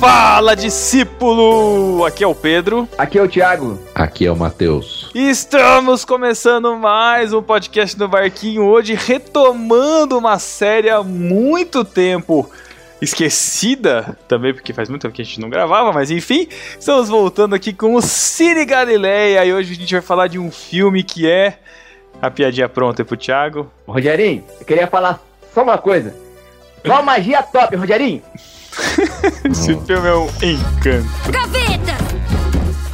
Fala, discípulo! Aqui é o Pedro. Aqui é o Thiago. Aqui é o Matheus. Estamos começando mais um podcast no Barquinho hoje, retomando uma série há muito tempo esquecida, também porque faz muito tempo que a gente não gravava, mas enfim, estamos voltando aqui com o Cine Galileia e hoje a gente vai falar de um filme que é a piadinha pronta pro Thiago. Rogerinho, eu queria falar só uma coisa. Qual magia top, Rogerinho? Esse filme é um encanto. Gaveta!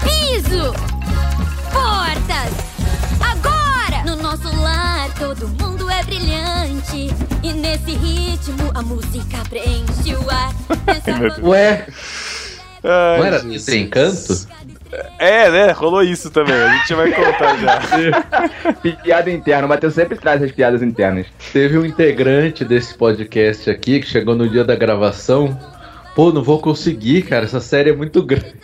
Piso! Portas! Agora! No nosso lar todo mundo é brilhante. E nesse ritmo a música preenche o ar. Nessa Ué, Ai, não era Jesus. desencanto? É, né? Rolou isso também. A gente vai contar já. Piada interna. O Matheus sempre traz as piadas internas. Teve um integrante desse podcast aqui que chegou no dia da gravação. Pô, não vou conseguir, cara. Essa série é muito grande.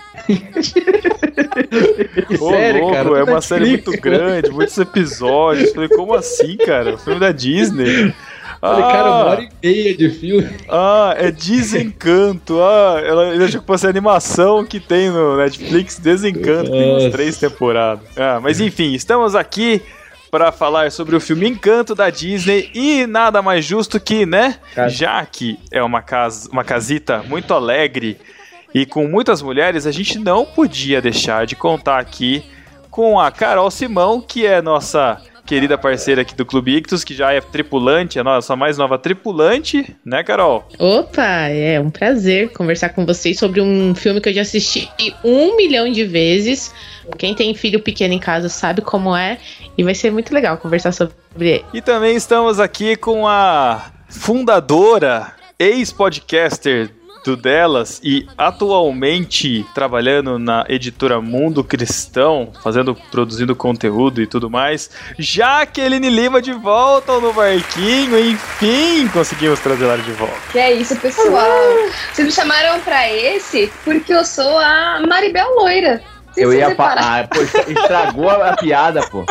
que Ô, série, louco, cara? é Tá uma série muito grande, muitos episódios. Falei, como assim, cara? O filme da Disney. Falei, cara, uma hora e meia de filme. Ah, é Desencanto. Ah, ela, ele achou que fosse a animação que tem no Netflix, Desencanto, tem Nossa. três temporadas. Ah, mas enfim, estamos aqui para falar sobre o filme Encanto da Disney e nada mais justo que, né, já que é uma casa, uma casita muito alegre e com muitas mulheres, a gente não podia deixar de contar aqui com a Carol Simão, que é nossa querida parceira aqui do Clube Ictus, que já é tripulante, a nossa mais nova tripulante, né, Carol? Opa, é um prazer conversar com vocês sobre um filme que eu já assisti um milhão de vezes. Quem tem filho pequeno em casa sabe como é. E vai ser muito legal conversar sobre ele. E também estamos aqui com a fundadora, ex-podcaster do Delas e atualmente trabalhando na editora Mundo Cristão, fazendo, produzindo conteúdo e tudo mais. Jaqueline Lima de volta no barquinho, enfim, conseguimos trazer ela de volta. Que é isso, pessoal. Vocês me chamaram pra esse porque eu sou a Maribel Loira. Vocês Eu ia falar. Pô, estragou a piada, pô.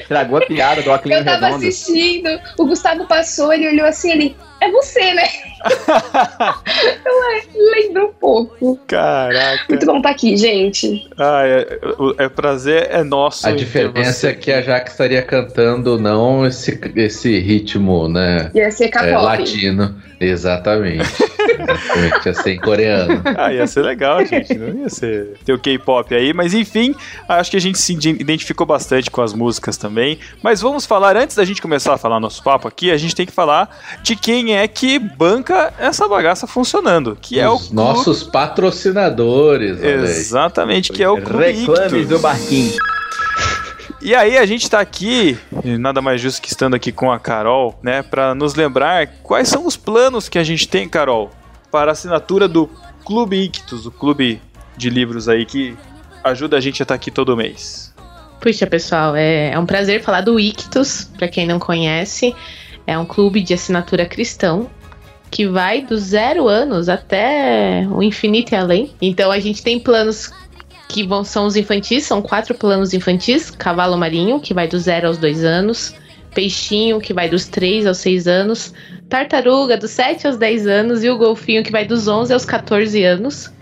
Estragou a piada do óculos Eu tava redondo. assistindo, o Gustavo passou, ele olhou assim, ele, é você, né? eu é, lembro um pouco. Caraca. Muito bom estar aqui, gente. Ah, é, o é, prazer é nosso. A diferença é que a Jaque estaria cantando não esse, esse ritmo, né? Ia ser é, K-pop. latino. Exatamente. Exatamente. Ia ser em coreano. Ah, ia ser legal, gente. Não ia ser ter o K-pop aí, mas enfim, acho que a gente se ide- identificou bastante com as músicas também. Mas vamos falar, antes da gente começar a falar nosso papo aqui, a gente tem que falar de quem é que banca essa bagaça funcionando, que é o Os nossos patrocinadores. Exatamente, que é o Clube Reclames Ictus. do barquinho. E aí a gente tá aqui, nada mais justo que estando aqui com a Carol, né, Pra nos lembrar quais são os planos que a gente tem, Carol, para a assinatura do Clube Ictus, o clube de livros aí que ajuda a gente a estar aqui todo mês. Puxa, pessoal, é, é um prazer falar do Ictus, pra quem não conhece. É um clube de assinatura cristão que vai do zero anos até o infinito e além. Então a gente tem planos que vão, são os infantis, são quatro planos infantis: Cavalo Marinho, que vai do zero aos dois anos, Peixinho, que vai dos 3 aos 6 anos, Tartaruga, dos 7 aos 10 anos, e o Golfinho, que vai dos 11 aos 14 anos.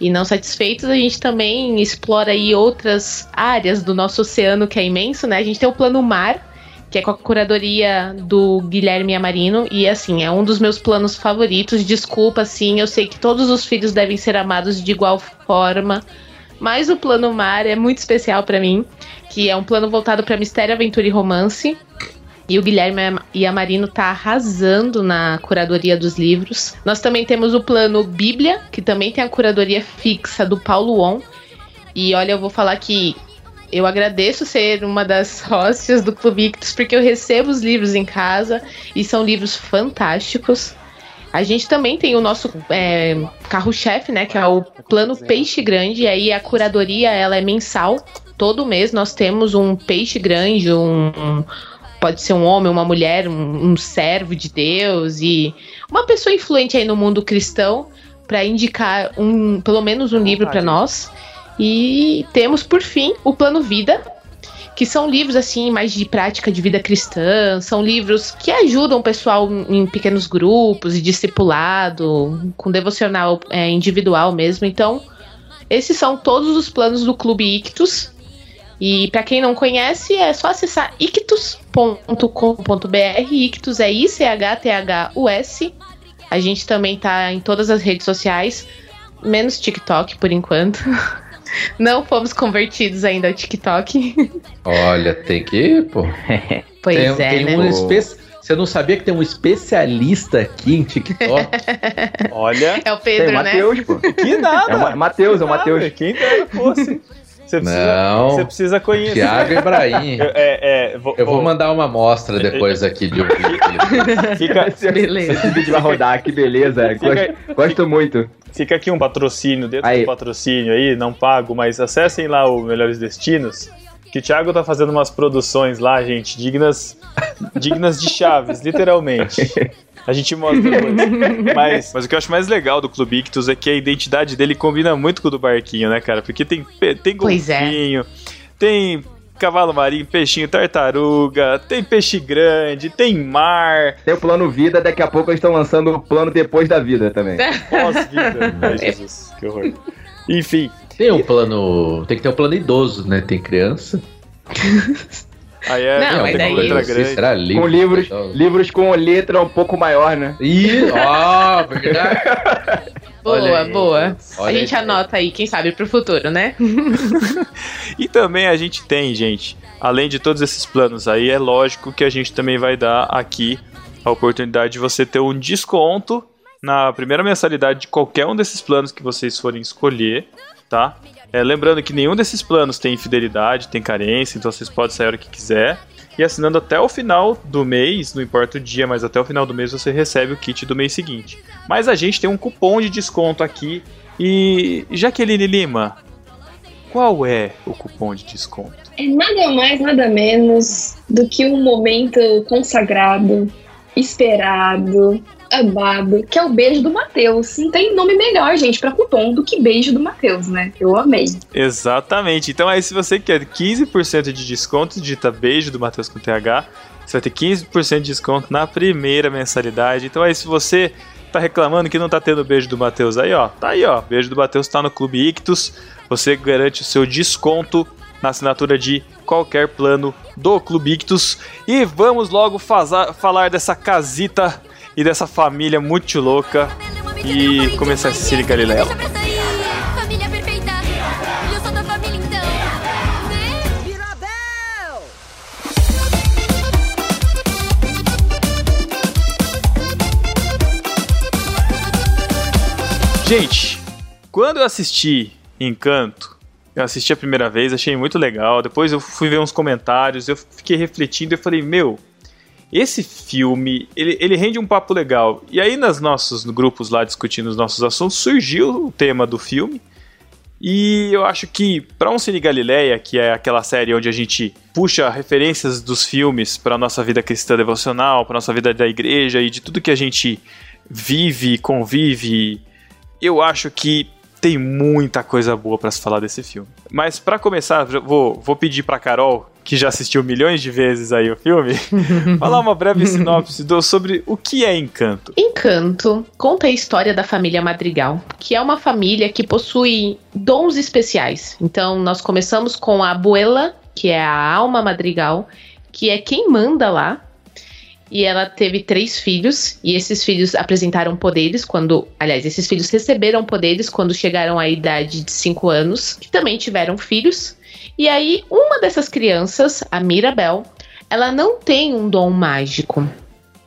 E não satisfeitos, a gente também explora aí outras áreas do nosso oceano, que é imenso, né? A gente tem o Plano Mar, que é com a curadoria do Guilherme Amarino, e assim, é um dos meus planos favoritos. Desculpa, assim, eu sei que todos os filhos devem ser amados de igual forma, mas o Plano Mar é muito especial pra mim, que é um plano voltado pra mistério, aventura e romance. E o Guilherme Iamarino tá arrasando na curadoria dos livros. Nós também temos o plano Bíblia, que também tem a curadoria fixa do Paulo On. E olha, eu vou falar que eu agradeço ser uma das hóstias do Clube Ictus, porque eu recebo os livros em casa e são livros fantásticos. A gente também tem o nosso é, carro-chefe, né? Que é o plano Peixe Grande. E aí a curadoria ela é mensal. Todo mês nós temos um peixe grande, um, um- pode ser um homem, uma mulher, um, um servo de Deus e uma pessoa influente aí no mundo cristão para indicar um, pelo menos um livro para nós. E temos por fim o plano Vida, que são livros assim mais de prática de vida cristã, são livros que ajudam o pessoal em pequenos grupos, e discipulado, com devocional é, individual mesmo. Então, esses são todos os planos do Clube Ictus. E para quem não conhece, é só acessar ictus.com.br. Ictus é I-C-H-T-H-U-S. A gente também tá em todas as redes sociais, menos TikTok por enquanto. Não fomos convertidos ainda ao TikTok. Olha, tem que, pô. Pois tem, é, tem né? um espe... Você não sabia que tem um especialista aqui em TikTok? Olha, É o Tem Pedro, o né? Matheus, pô. que nada. É o Ma- Matheus, é o Matheus. Quem dera fosse. Você precisa, Não. você precisa conhecer. Thiago Ibrahim. É, é, vou, Eu vou vou- mandar uma amostra depois aqui de um vídeo. Fica, Beleza. Esse vídeo vai rodar, que beleza. Gosto, gosto muito. fica aqui um patrocínio dentro Aí. do patrocínio aí, não pago, mas acessem lá o Melhores Destinos. Que o Thiago tá fazendo umas produções lá, gente, dignas, dignas de chaves, literalmente. A gente mostra depois. Mas, mas o que eu acho mais legal do Clube Ictus é que a identidade dele combina muito com o do barquinho, né, cara? Porque tem, tem é. golfinho, tem cavalo marinho, peixinho, tartaruga, tem peixe grande, tem mar, Tem o plano vida, daqui a pouco eles estão lançando o plano depois da vida também. pós-vida. Ai, Jesus, que horror. Enfim, Tem um plano. Tem que ter um plano idoso, né? Tem criança. aí é Não, mas daí- letra grande. será livre? Com livros, livros com letra um pouco maior, né? Ih, ó, verdade. Boa, Olha aí. boa. Olha a gente aí. anota aí, quem sabe, pro futuro, né? E também a gente tem, gente, além de todos esses planos aí, é lógico que a gente também vai dar aqui a oportunidade de você ter um desconto na primeira mensalidade de qualquer um desses planos que vocês forem escolher, tá? É, lembrando que nenhum desses planos tem infidelidade, tem carência, então vocês podem sair hora que quiser. E assinando até o final do mês, não importa o dia, mas até o final do mês você recebe o kit do mês seguinte. Mas a gente tem um cupom de desconto aqui. E Jaqueline Lima, qual é o cupom de desconto? É nada mais, nada menos do que um momento consagrado, esperado, amado, que é o beijo do Matheus. Não tem nome melhor, gente, pra cupom do que beijo do Matheus, né? Eu amei. Exatamente. Então aí se você quer 15% de desconto, digita beijo do Matheus com TH, você vai ter 15% de desconto na primeira mensalidade. Então aí se você tá reclamando que não tá tendo beijo do Matheus aí, ó, tá aí, ó. Beijo do Matheus tá no Clube Ictus. Você garante o seu desconto na assinatura de qualquer plano do Clube Ictus. E vamos logo falar dessa casita e dessa família muito louca e começar esse Cine Galileu. E então. Gente, quando eu assisti Encanto, eu assisti a primeira vez, achei muito legal. Depois eu fui ver uns comentários, eu fiquei refletindo e falei, meu, esse filme, ele, ele rende um papo legal. E aí, nos nossos grupos lá discutindo os nossos assuntos, surgiu o tema do filme. E eu acho que para um Cine Galileia, que é aquela série onde a gente puxa referências dos filmes para nossa vida cristã devocional, para nossa vida da igreja e de tudo que a gente vive, convive, eu acho que tem muita coisa boa para se falar desse filme. Mas para começar, vou, vou pedir para Carol, que já assistiu milhões de vezes aí o filme, falar uma breve sinopse do, sobre o que é Encanto. Encanto conta a história da família Madrigal, que é uma família que possui dons especiais. Então, nós começamos com a abuela, que é a alma Madrigal, que é quem manda lá. E ela teve três filhos, e esses filhos apresentaram poderes quando. Aliás, esses filhos receberam poderes quando chegaram à idade de cinco anos, que também tiveram filhos. E aí, uma dessas crianças, a Mirabel, ela não tem um dom mágico.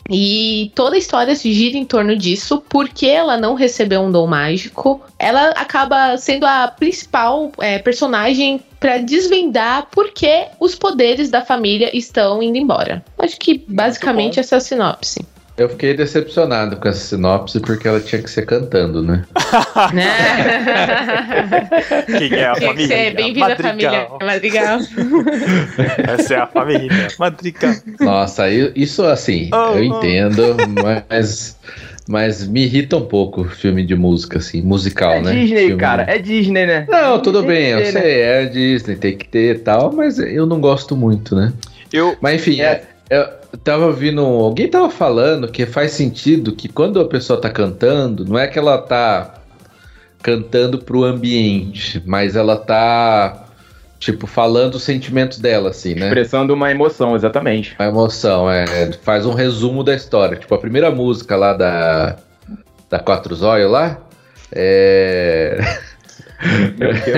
E toda a história se gira em torno disso, porque ela não recebeu um dom mágico. Ela acaba sendo a principal é, personagem para desvendar por que os poderes da família estão indo embora. Acho que basicamente essa é a sinopse. Eu fiquei decepcionado com essa sinopse porque ela tinha que ser cantando, né? né? Quem é a Tinha que família? ser bem-vindo à família Madrigal. Madrigal. Essa é a família Madrigal. Nossa, isso assim, Oh, eu oh. entendo, mas Mas me irrita um pouco o filme de música, assim, musical, É né? Disney, Filme- cara. É Disney, né? Não, tudo bem, que eu né? sei, é Disney, tem que ter e tal, mas eu não gosto muito, né? Eu, Mas enfim, É. eu tava ouvindo. Alguém tava falando que faz sentido que quando a pessoa tá cantando, não é que ela tá cantando pro ambiente, mas ela tá, tipo, falando os sentimentos dela, assim, né? Expressando uma emoção, exatamente. A emoção, é. Faz um resumo da história. Tipo, a primeira música lá da. Da Quatro Zóio lá. É.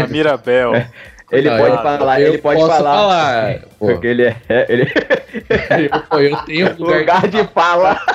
a Mirabel. Ele Não, pode eu- falar, eu ele pode posso falar. falar, pô. Porque ele é. é- ele... eu, eu tenho lugar lugar de fala.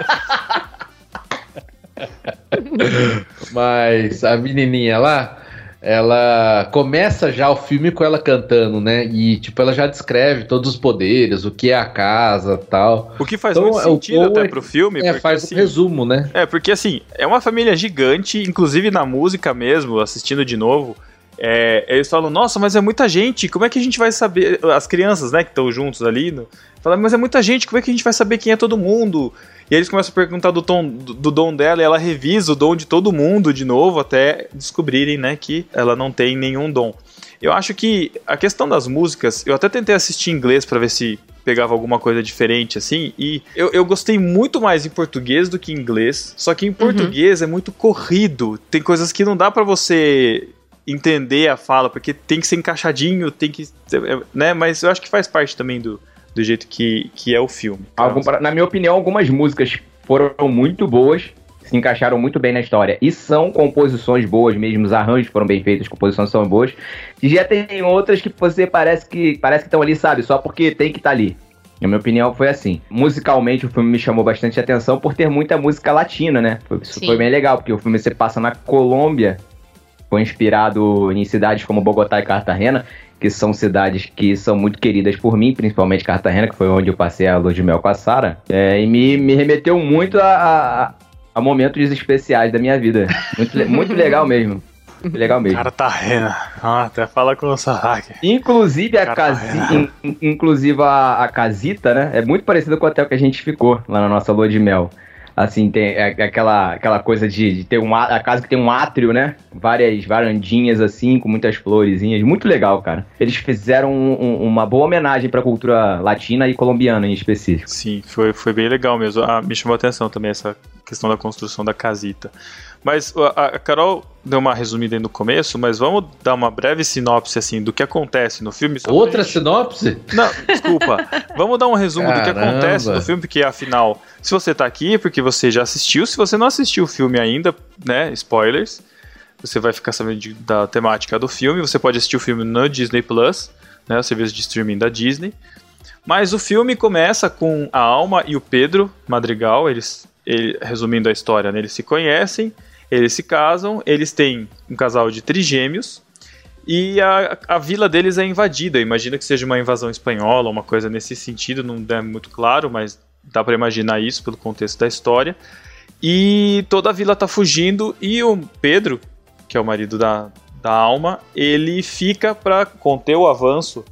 Mas a menininha lá, ela começa já o filme com ela cantando, né? E, tipo, ela já descreve todos os poderes, o que é a casa tal. O que faz Então, muito é o sentido até é- pro filme. É, porque, faz assim, um resumo, né? É, porque assim, é uma família gigante, inclusive na música mesmo, assistindo de novo. É, eles falam, nossa, mas é muita gente, como é que a gente vai saber? As crianças, né, que estão juntos ali, no, falam, mas é muita gente, como é que a gente vai saber quem é todo mundo? E aí eles começam a perguntar do, tom, do, do dom dela e ela revisa o dom de todo mundo de novo até descobrirem, né, que ela não tem nenhum dom. Eu acho que a questão das músicas, eu até tentei assistir em inglês pra ver se pegava alguma coisa diferente assim, e eu, eu gostei muito mais em português do que em inglês, só que em português é muito corrido, tem coisas que não dá pra você entender a fala, porque tem que ser encaixadinho, tem que, né, mas eu acho que faz parte também do, do jeito que, que é o filme. Algum- na minha opinião, algumas músicas foram muito boas, se encaixaram muito bem na história. E são composições boas mesmo, os arranjos foram bem feitos, as composições são boas. E já tem outras que você parece que parece que estão ali, sabe? Só porque tem que estar ali. Na minha opinião, foi assim. Musicalmente, o filme me chamou bastante atenção por ter muita música latina, né? Foi- Isso Sim. foi bem legal, porque o filme se passa na Colômbia, foi inspirado em cidades como Bogotá e Cartagena, que são cidades que são muito queridas por mim, principalmente Cartagena, que foi onde eu passei a lua de mel com a Sara. É, e me, me remeteu muito a, a, a momentos especiais da minha vida. Muito, muito legal mesmo. Legal mesmo. Cara, rena. Ah, até fala com o Saraki. Inclusive a, Cartagena. casi, in- in- inclusive a, a casita, né? É muito parecido com o hotel que a gente ficou lá na nossa lua de mel. Assim, tem é- é aquela, aquela coisa de, de ter um a casa que tem um átrio, né? Várias varandinhas assim, com muitas florezinhas. Muito legal, cara. Eles fizeram um- um- uma boa homenagem pra cultura latina e colombiana em específico. Sim, foi, foi bem legal mesmo. Ah, me chamou a atenção também essa questão da construção da casita. Mas a, a Carol deu uma resumida aí no começo, mas vamos dar uma breve sinopse assim do que acontece no filme. Outra sinopse? Não, desculpa. Vamos dar um resumo do que Caramba. acontece no filme, porque afinal, se você tá aqui é porque você já assistiu. Se você não assistiu o filme ainda, né? Spoilers. Você vai ficar sabendo de- da temática do filme. Você pode assistir o filme no Disney Plus, né? O serviço de streaming da Disney. Mas o filme começa com a Alma e o Pedro Madrigal, eles, ele- resumindo a história, né, eles se conhecem, eles se casam, eles têm um casal de trigêmeos e a, a vila deles é invadida. Imagina que seja uma invasão espanhola, uma coisa nesse sentido, não é muito claro, mas dá pra imaginar isso pelo contexto da história. E toda a vila tá fugindo e o Pedro, que é o marido da, da Alma, ele fica pra conter o avanço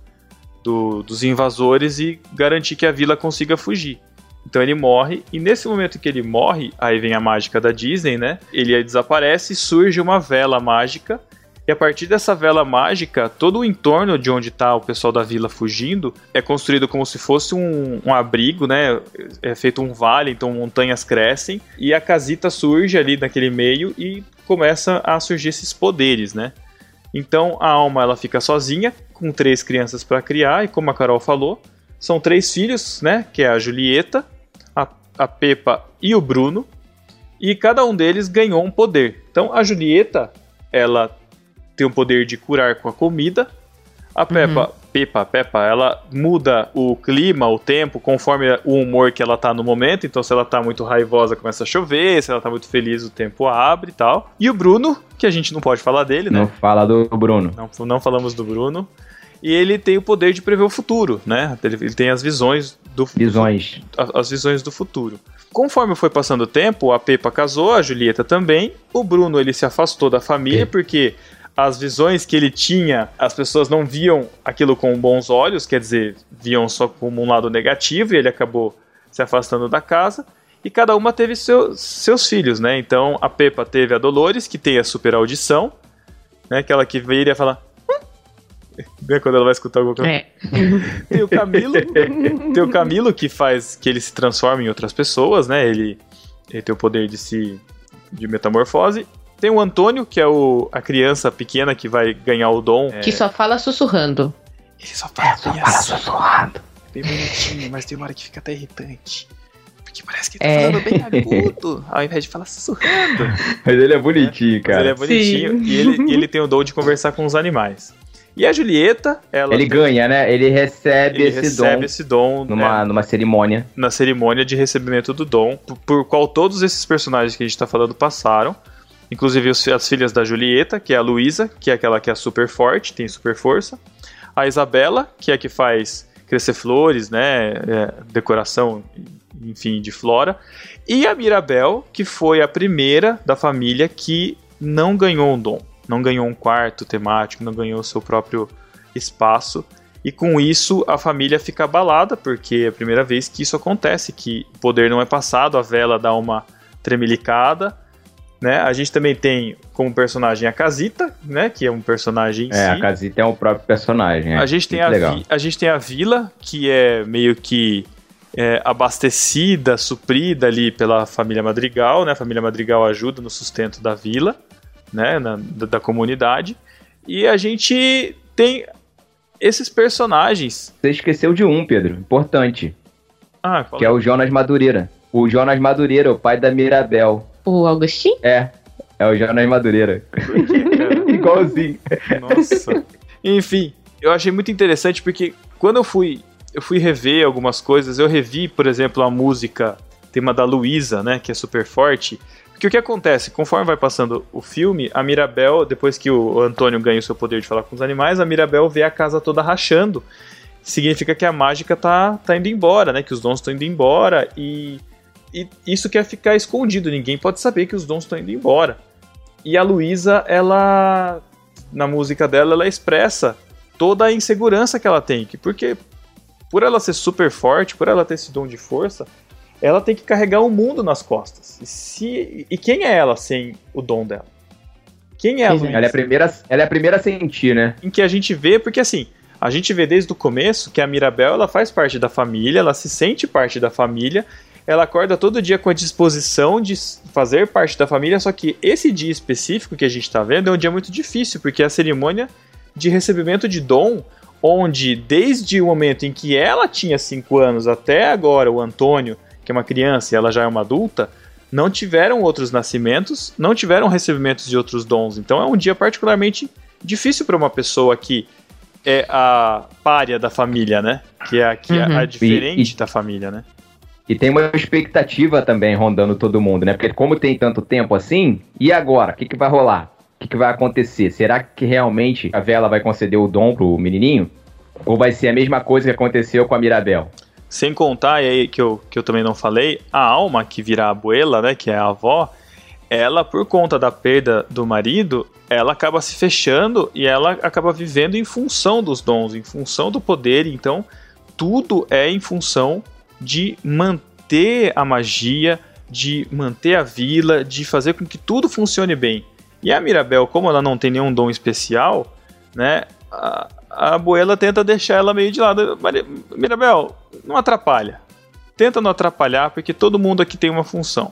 do- dos invasores e garantir que a vila consiga fugir. Então ele morre, e nesse momento que ele morre, aí vem a mágica da Disney, né? Ele desaparece e surge uma vela mágica. E a partir dessa vela mágica, todo o entorno de onde está o pessoal da vila fugindo é construído como se fosse um, um abrigo, né? É feito um vale, então montanhas crescem. E a casita surge ali naquele meio e começa a surgir esses poderes, né? Então a alma ela fica sozinha, com três crianças para criar, e como a Carol falou, são três filhos, né? Que é a Julieta, a, a Pepa e o Bruno. E cada um deles ganhou um poder. Então a Julieta, ela tem o poder de curar com a comida. A Peppa, Pepa, Peppa, ela muda o clima, o tempo, conforme o humor que ela tá no momento. Então, se ela tá muito raivosa, começa a chover. Se ela tá muito feliz, o tempo abre e tal. E o Bruno, que a gente não pode falar dele, né? Não fala do Bruno. Não, não falamos do Bruno. E ele tem o poder de prever o futuro, né? Ele, ele tem as visões do Visões. a- as visões do futuro. Conforme foi passando o tempo, a Pepa casou, a Julieta também. O Bruno ele se afastou da família porque as visões que ele tinha, as pessoas não viam aquilo com bons olhos, quer dizer, viam só como um lado negativo e ele acabou se afastando da casa. e cada uma teve seu, seus filhos, né? Então a Peppa teve a Dolores, que tem a super audição, né? Aquela que viria falar. Né, quando ela vai escutar alguma coisa. É. Tem o Camilo, tem o Camilo que faz que ele se transforma em outras pessoas, né? Ele, ele tem o poder de se de metamorfose. Tem o Antônio, que é o, a criança pequena que vai ganhar o dom. Que só fala sussurrando. Ele só fala Só bem fala assim, sussurrado. bem bonitinho, mas tem uma hora que fica até irritante. Porque parece que ele tá É. falando bem agudo, ao invés de falar sussurrando. Mas ele é bonitinho, Mas cara. ele é bonitinho e ele, e ele tem o dom de conversar com os animais. E a Julieta, ela Ele tem- ganha, né? Ele recebe ele esse recebe dom esse dom numa, né, numa cerimônia. na cerimônia de recebimento do dom, por, por qual todos esses personagens que a gente tá falando passaram. Inclusive os- as filhas da Julieta, que é a Luísa, que é aquela que é super forte, tem super força. A Isabela, que é a que faz crescer flores, né? é, decoração, enfim, de flora. E a Mirabel, que foi a primeira da família que não ganhou um dom. Não ganhou um quarto temático, não ganhou o seu próprio espaço. E com isso a família fica abalada, porque é a primeira vez que isso acontece, que o poder não é passado, a vela dá uma tremelicada. Né? A gente também tem como personagem a Casita, né? Que é um personagem em É, a si. Casita é o próprio personagem. é. A gente, tem a, vi- a gente tem a vila, que é meio que é, abastecida, suprida ali pela família Madrigal, né? A família Madrigal ajuda no sustento da vila, né? Na- da, da comunidade. E a gente tem esses personagens. Você esqueceu de um, Pedro, importante, Ah, qual que é o Jonas Madureira. O Jonas Madureira, o pai da Mirabel. O Augustin? É, é o Jonas Madureira. Por quê, cara? Igualzinho. Nossa. Enfim, eu achei muito interessante porque quando eu fui, eu fui rever algumas coisas, eu revi, por exemplo, a música tema da Luísa, né, que é super forte. O que acontece, conforme vai passando o filme, a Mirabel, depois que o Antônio ganha o seu poder de falar com os animais, a Mirabel vê a casa toda rachando. Significa que a mágica tá, tá indo embora, né? Que os dons estão indo embora e, e isso quer ficar escondido. Ninguém pode saber que os dons estão indo embora. E a Luísa, ela na música dela, ela expressa toda a insegurança que ela tem. que Porque por ela ser super forte, por ela ter esse dom de força, ela tem que carregar o mundo nas costas. E, se, e quem é ela sem o dom dela? Quem é a Pois é. Luísa? Ela é, a primeira, ela é a primeira a sentir, né? Em que a gente vê, porque assim, a gente vê desde o começo que a Mirabel ela faz parte da família, ela se sente parte da família, ela acorda todo dia com a disposição de fazer parte da família, só que esse dia específico que a gente está vendo é um dia muito difícil, porque é a cerimônia de recebimento de dom, onde desde o momento em que ela tinha 5 anos até agora, o Antônio, que é uma criança e ela já é uma adulta, não tiveram outros nascimentos, não tiveram recebimentos de outros dons. Então é um dia particularmente difícil para uma pessoa que é a párea da família, né? Que é a, que é Uhum. a diferente E- e- da família, né? E tem uma expectativa também rondando todo mundo, né? Porque como tem tanto tempo assim, e agora? O que, que vai rolar? O que, que vai acontecer? Será que realmente a Vela vai conceder o dom pro menininho? Ou vai ser a mesma coisa que aconteceu com a Mirabel? Sem contar, aí que eu, que eu também não falei, a alma que vira a abuela, né? Que é a avó, ela, por conta da perda do marido, ela acaba se fechando e ela acaba vivendo em função dos dons, em função do poder. Então, tudo é em função de manter a magia, de manter a vila, de fazer com que tudo funcione bem. E a Mirabel, como ela não tem nenhum dom especial, né? A, abuela tenta deixar ela meio de lado. Mirabel, não atrapalha. Tenta não atrapalhar, porque todo mundo aqui tem uma função,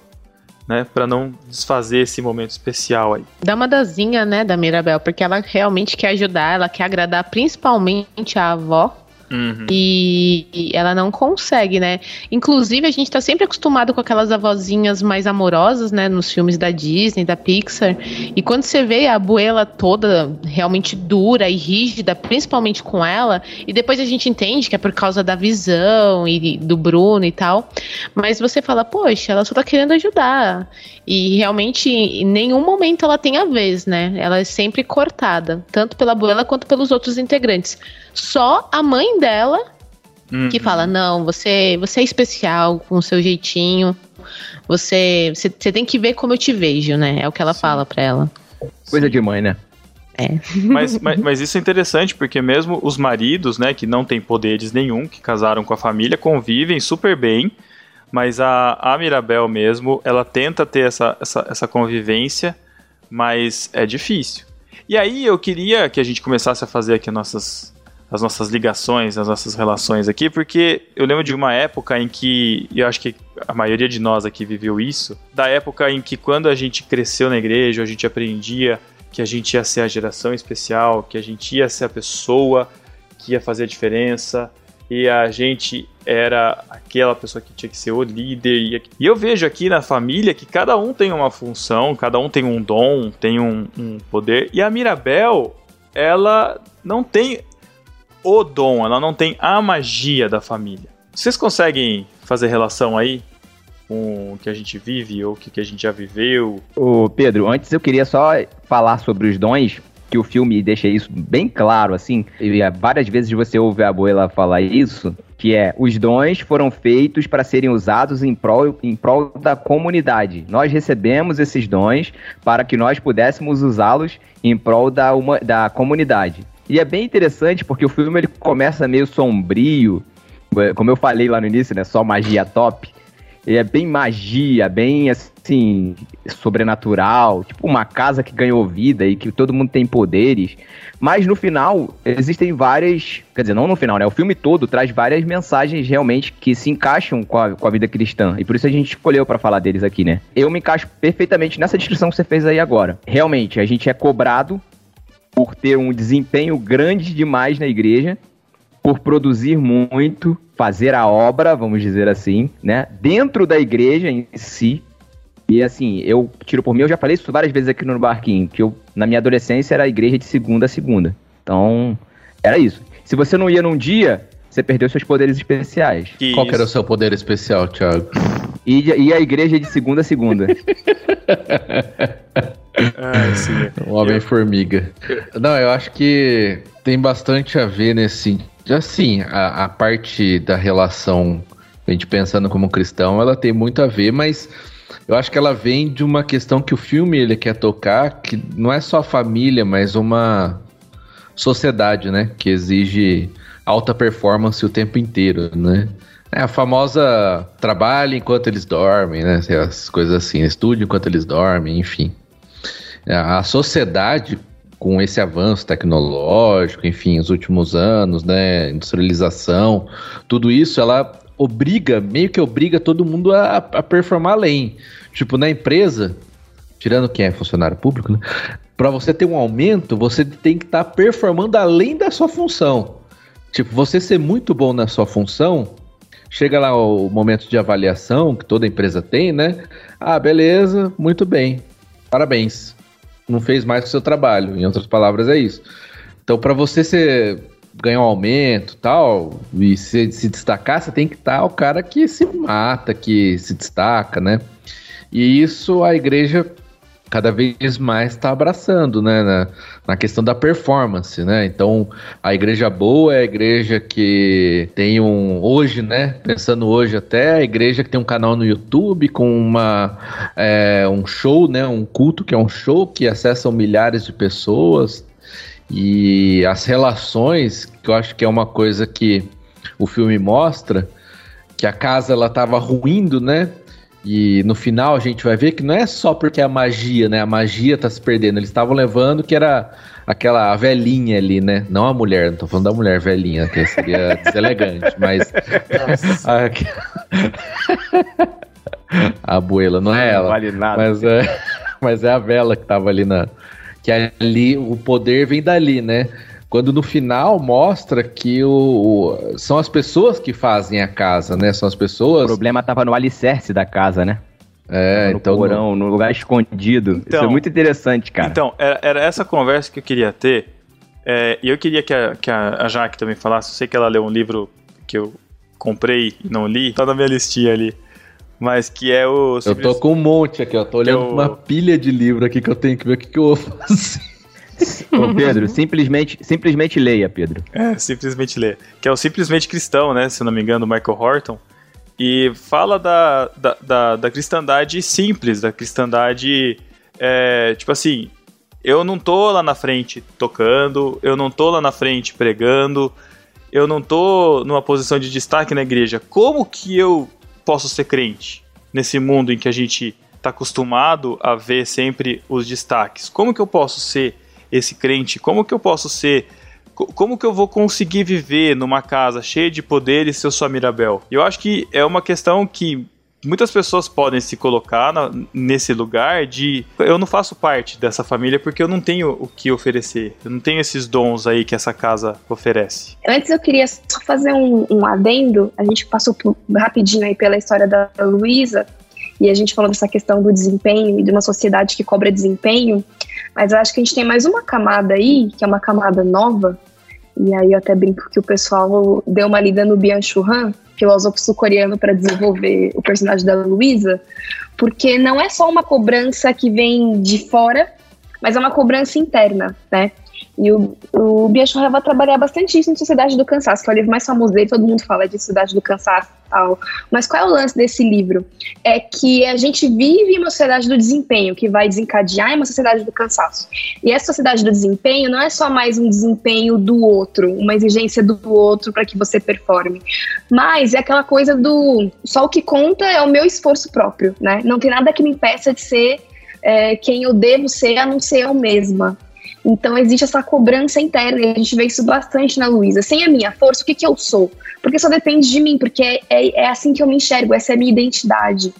né? Pra não desfazer esse momento especial aí. Dá uma dazinha, né, da Mirabel, porque ela realmente quer ajudar, ela quer agradar principalmente a avó. Uhum. E e ela não consegue, né? Inclusive, a gente tá sempre acostumado com aquelas avózinhas mais amorosas, né? Nos filmes da Disney, da Pixar. E quando você vê a abuela toda realmente dura e rígida, principalmente com ela, e depois a gente entende que é por causa da visão e do Bruno e tal. Mas você fala, poxa, ela só tá querendo ajudar. E realmente, em nenhum momento ela tem a vez, né? Ela é sempre cortada, tanto pela abuela quanto pelos outros integrantes. Só a mãe dela Uhum. que fala: não, você, você é especial com o seu jeitinho. Você, você, você tem que ver como eu te vejo, né? É o que ela fala pra ela. Coisa de mãe, né? Mas, mas, mas isso é interessante, porque mesmo os maridos, né, que não têm poderes nenhum, que casaram com a família, convivem super bem. Mas a, a Mirabel mesmo, ela tenta ter essa, essa, essa convivência, mas é difícil. E aí eu queria que a gente começasse a fazer aqui nossas, as nossas ligações, as nossas relações aqui, porque eu lembro de uma época em que, eu acho que a maioria de nós aqui viveu isso, da época em que quando a gente cresceu na igreja, a gente aprendia que a gente ia ser a geração especial, que a gente ia ser a pessoa que ia fazer a diferença, e a gente era aquela pessoa que tinha que ser o líder. E eu vejo aqui na família que cada um tem uma função, cada um tem um dom, tem um, um poder. E a Mirabel, ela não tem o dom, ela não tem a magia da família. Vocês conseguem fazer relação aí com o que a gente vive ou o que a gente já viveu? Ô Pedro, antes eu queria só falar sobre os dons, que o filme deixa isso bem claro, assim, e várias vezes você ouve a abuela falar isso, que é, os dons foram feitos para serem usados em prol, em prol da comunidade. Nós recebemos esses dons para que nós pudéssemos usá-los em prol da, uma, da comunidade. E é bem interessante porque o filme ele começa meio sombrio, como eu falei lá no início, né, só magia top. Ele é bem magia, bem assim, sobrenatural, tipo uma casa que ganhou vida e que todo mundo tem poderes. Mas no final, existem várias. Quer dizer, não no final, né? O filme todo traz várias mensagens realmente que se encaixam com a, com a vida cristã. E por isso a gente escolheu para falar deles aqui, né? Eu me encaixo perfeitamente nessa descrição que você fez aí agora. Realmente, a gente é cobrado por ter um desempenho grande demais na igreja por produzir muito, fazer a obra, vamos dizer assim, né? Dentro da igreja em si. E assim, eu tiro por mim, eu já falei isso várias vezes aqui no barquinho, que eu, na minha adolescência, era a igreja de segunda a segunda. Então, era isso. Se você não ia num dia, você perdeu seus poderes especiais. Que Qual que era o seu poder especial, Thiago? E, e a igreja de segunda a segunda. sim. O Homem-Formiga. Não, eu acho que tem bastante a ver nesse Assim, a, a parte da relação, a gente pensando como cristão, ela tem muito a ver, mas eu acho que ela vem de uma questão que o filme ele quer tocar, que não é só a família, mas uma sociedade, né? Que exige alta performance o tempo inteiro, né? É a famosa trabalho enquanto eles dormem, né? As coisas assim, estude enquanto eles dormem, enfim. A sociedade com esse avanço tecnológico, enfim, os últimos anos, né, industrialização, tudo isso, ela obriga, meio que obriga todo mundo a, a performar além. Tipo, na empresa, tirando quem é funcionário público, né, para você ter um aumento, você tem que estar tá performando além da sua função. Tipo, você ser muito bom na sua função, chega lá o momento de avaliação que toda empresa tem, né? Ah, beleza, muito bem. Parabéns não fez mais o seu trabalho. Em outras palavras, é isso. Então, para você ser, ganhar um aumento tal, e se, se destacar, você tem que estar o cara que se mata, que se destaca, né? E isso a igreja cada vez mais está abraçando, né, na, na, questão da performance, né? Então, a igreja boa é a igreja que tem um hoje, né? Pensando hoje até a igreja que tem um canal no YouTube com uma é, um show, né? Um culto que é um show que acessam milhares de pessoas e as relações que eu acho que é uma coisa que o filme mostra que a casa ela estava ruindo, né? E no final a gente vai ver que não é só porque a magia, né? A magia tá se perdendo. Eles estavam levando que era aquela velhinha ali, né? Não a mulher, não tô falando da mulher velhinha, que seria deselegante, mas. a, a abuela, não é ela. Não vale nada. Mas é, mas é a vela que tava ali na. Que ali o poder vem dali, né? Quando no final mostra que o, o, são as pessoas que fazem a casa, né? São as pessoas. O problema tava no alicerce da casa, né? É, no então. Porão, no lugar escondido. Então, Isso é então, muito interessante, cara. Então, era, era essa conversa que eu queria ter. É, e eu queria que a, que a Jaque também falasse. Eu sei que ela leu um livro que eu comprei e não li, tá na minha listinha ali. Mas que é o. Eu tô com um monte aqui, ó. Tô olhando é o... uma pilha de livro aqui que eu tenho que ver o que, que eu vou fazer. Ô Pedro, simplesmente, simplesmente leia, Pedro. É, simplesmente leia. Que é o Simplesmente Cristão, né? Se não me engano, Michael Horton. E fala da, da, da, da cristandade simples, da cristandade. É, tipo assim, eu não tô lá na frente tocando, eu não tô lá na frente pregando, eu não tô numa posição de destaque na igreja. Como que eu posso ser crente nesse mundo em que a gente está acostumado a ver sempre os destaques? Como que eu posso ser esse crente? Como que eu posso ser como que eu vou conseguir viver numa casa cheia de poderes se eu sou a Mirabel? Eu acho que é uma questão que muitas pessoas podem se colocar na, nesse lugar de eu não faço parte dessa família porque eu não tenho o que oferecer, eu não tenho esses dons aí que essa casa oferece. Antes eu queria só fazer um, um adendo, a gente passou por, rapidinho aí pela história da Luísa e a gente falou dessa questão do desempenho e de uma sociedade que cobra desempenho, mas eu acho que a gente tem mais uma camada aí, que é uma camada nova, e aí eu até brinco que o pessoal deu uma lida no Byung-Chul Han, filósofo sul-coreano, para desenvolver o personagem da Luísa, porque não é só uma cobrança que vem de fora, mas é uma cobrança interna, né? E o, o Biachon vai trabalhar bastante isso em Sociedade do Cansaço, que é o livro mais famoso dele, todo mundo fala de Sociedade do Cansaço e tal. Mas qual é o lance desse livro? É que a gente vive uma sociedade do desempenho, que vai desencadear em uma sociedade do cansaço. E essa sociedade do desempenho não é só mais um desempenho do outro, uma exigência do outro para que você performe, mas é aquela coisa do só o que conta é o meu esforço próprio, né? Não tem nada que me impeça de ser é, quem eu devo ser a não ser eu mesma. Então existe essa cobrança interna, e a gente vê isso bastante na Luísa. Sem a minha força, o que, que eu sou? Porque só depende de mim, porque é, é, é assim que eu me enxergo, essa é a minha identidade.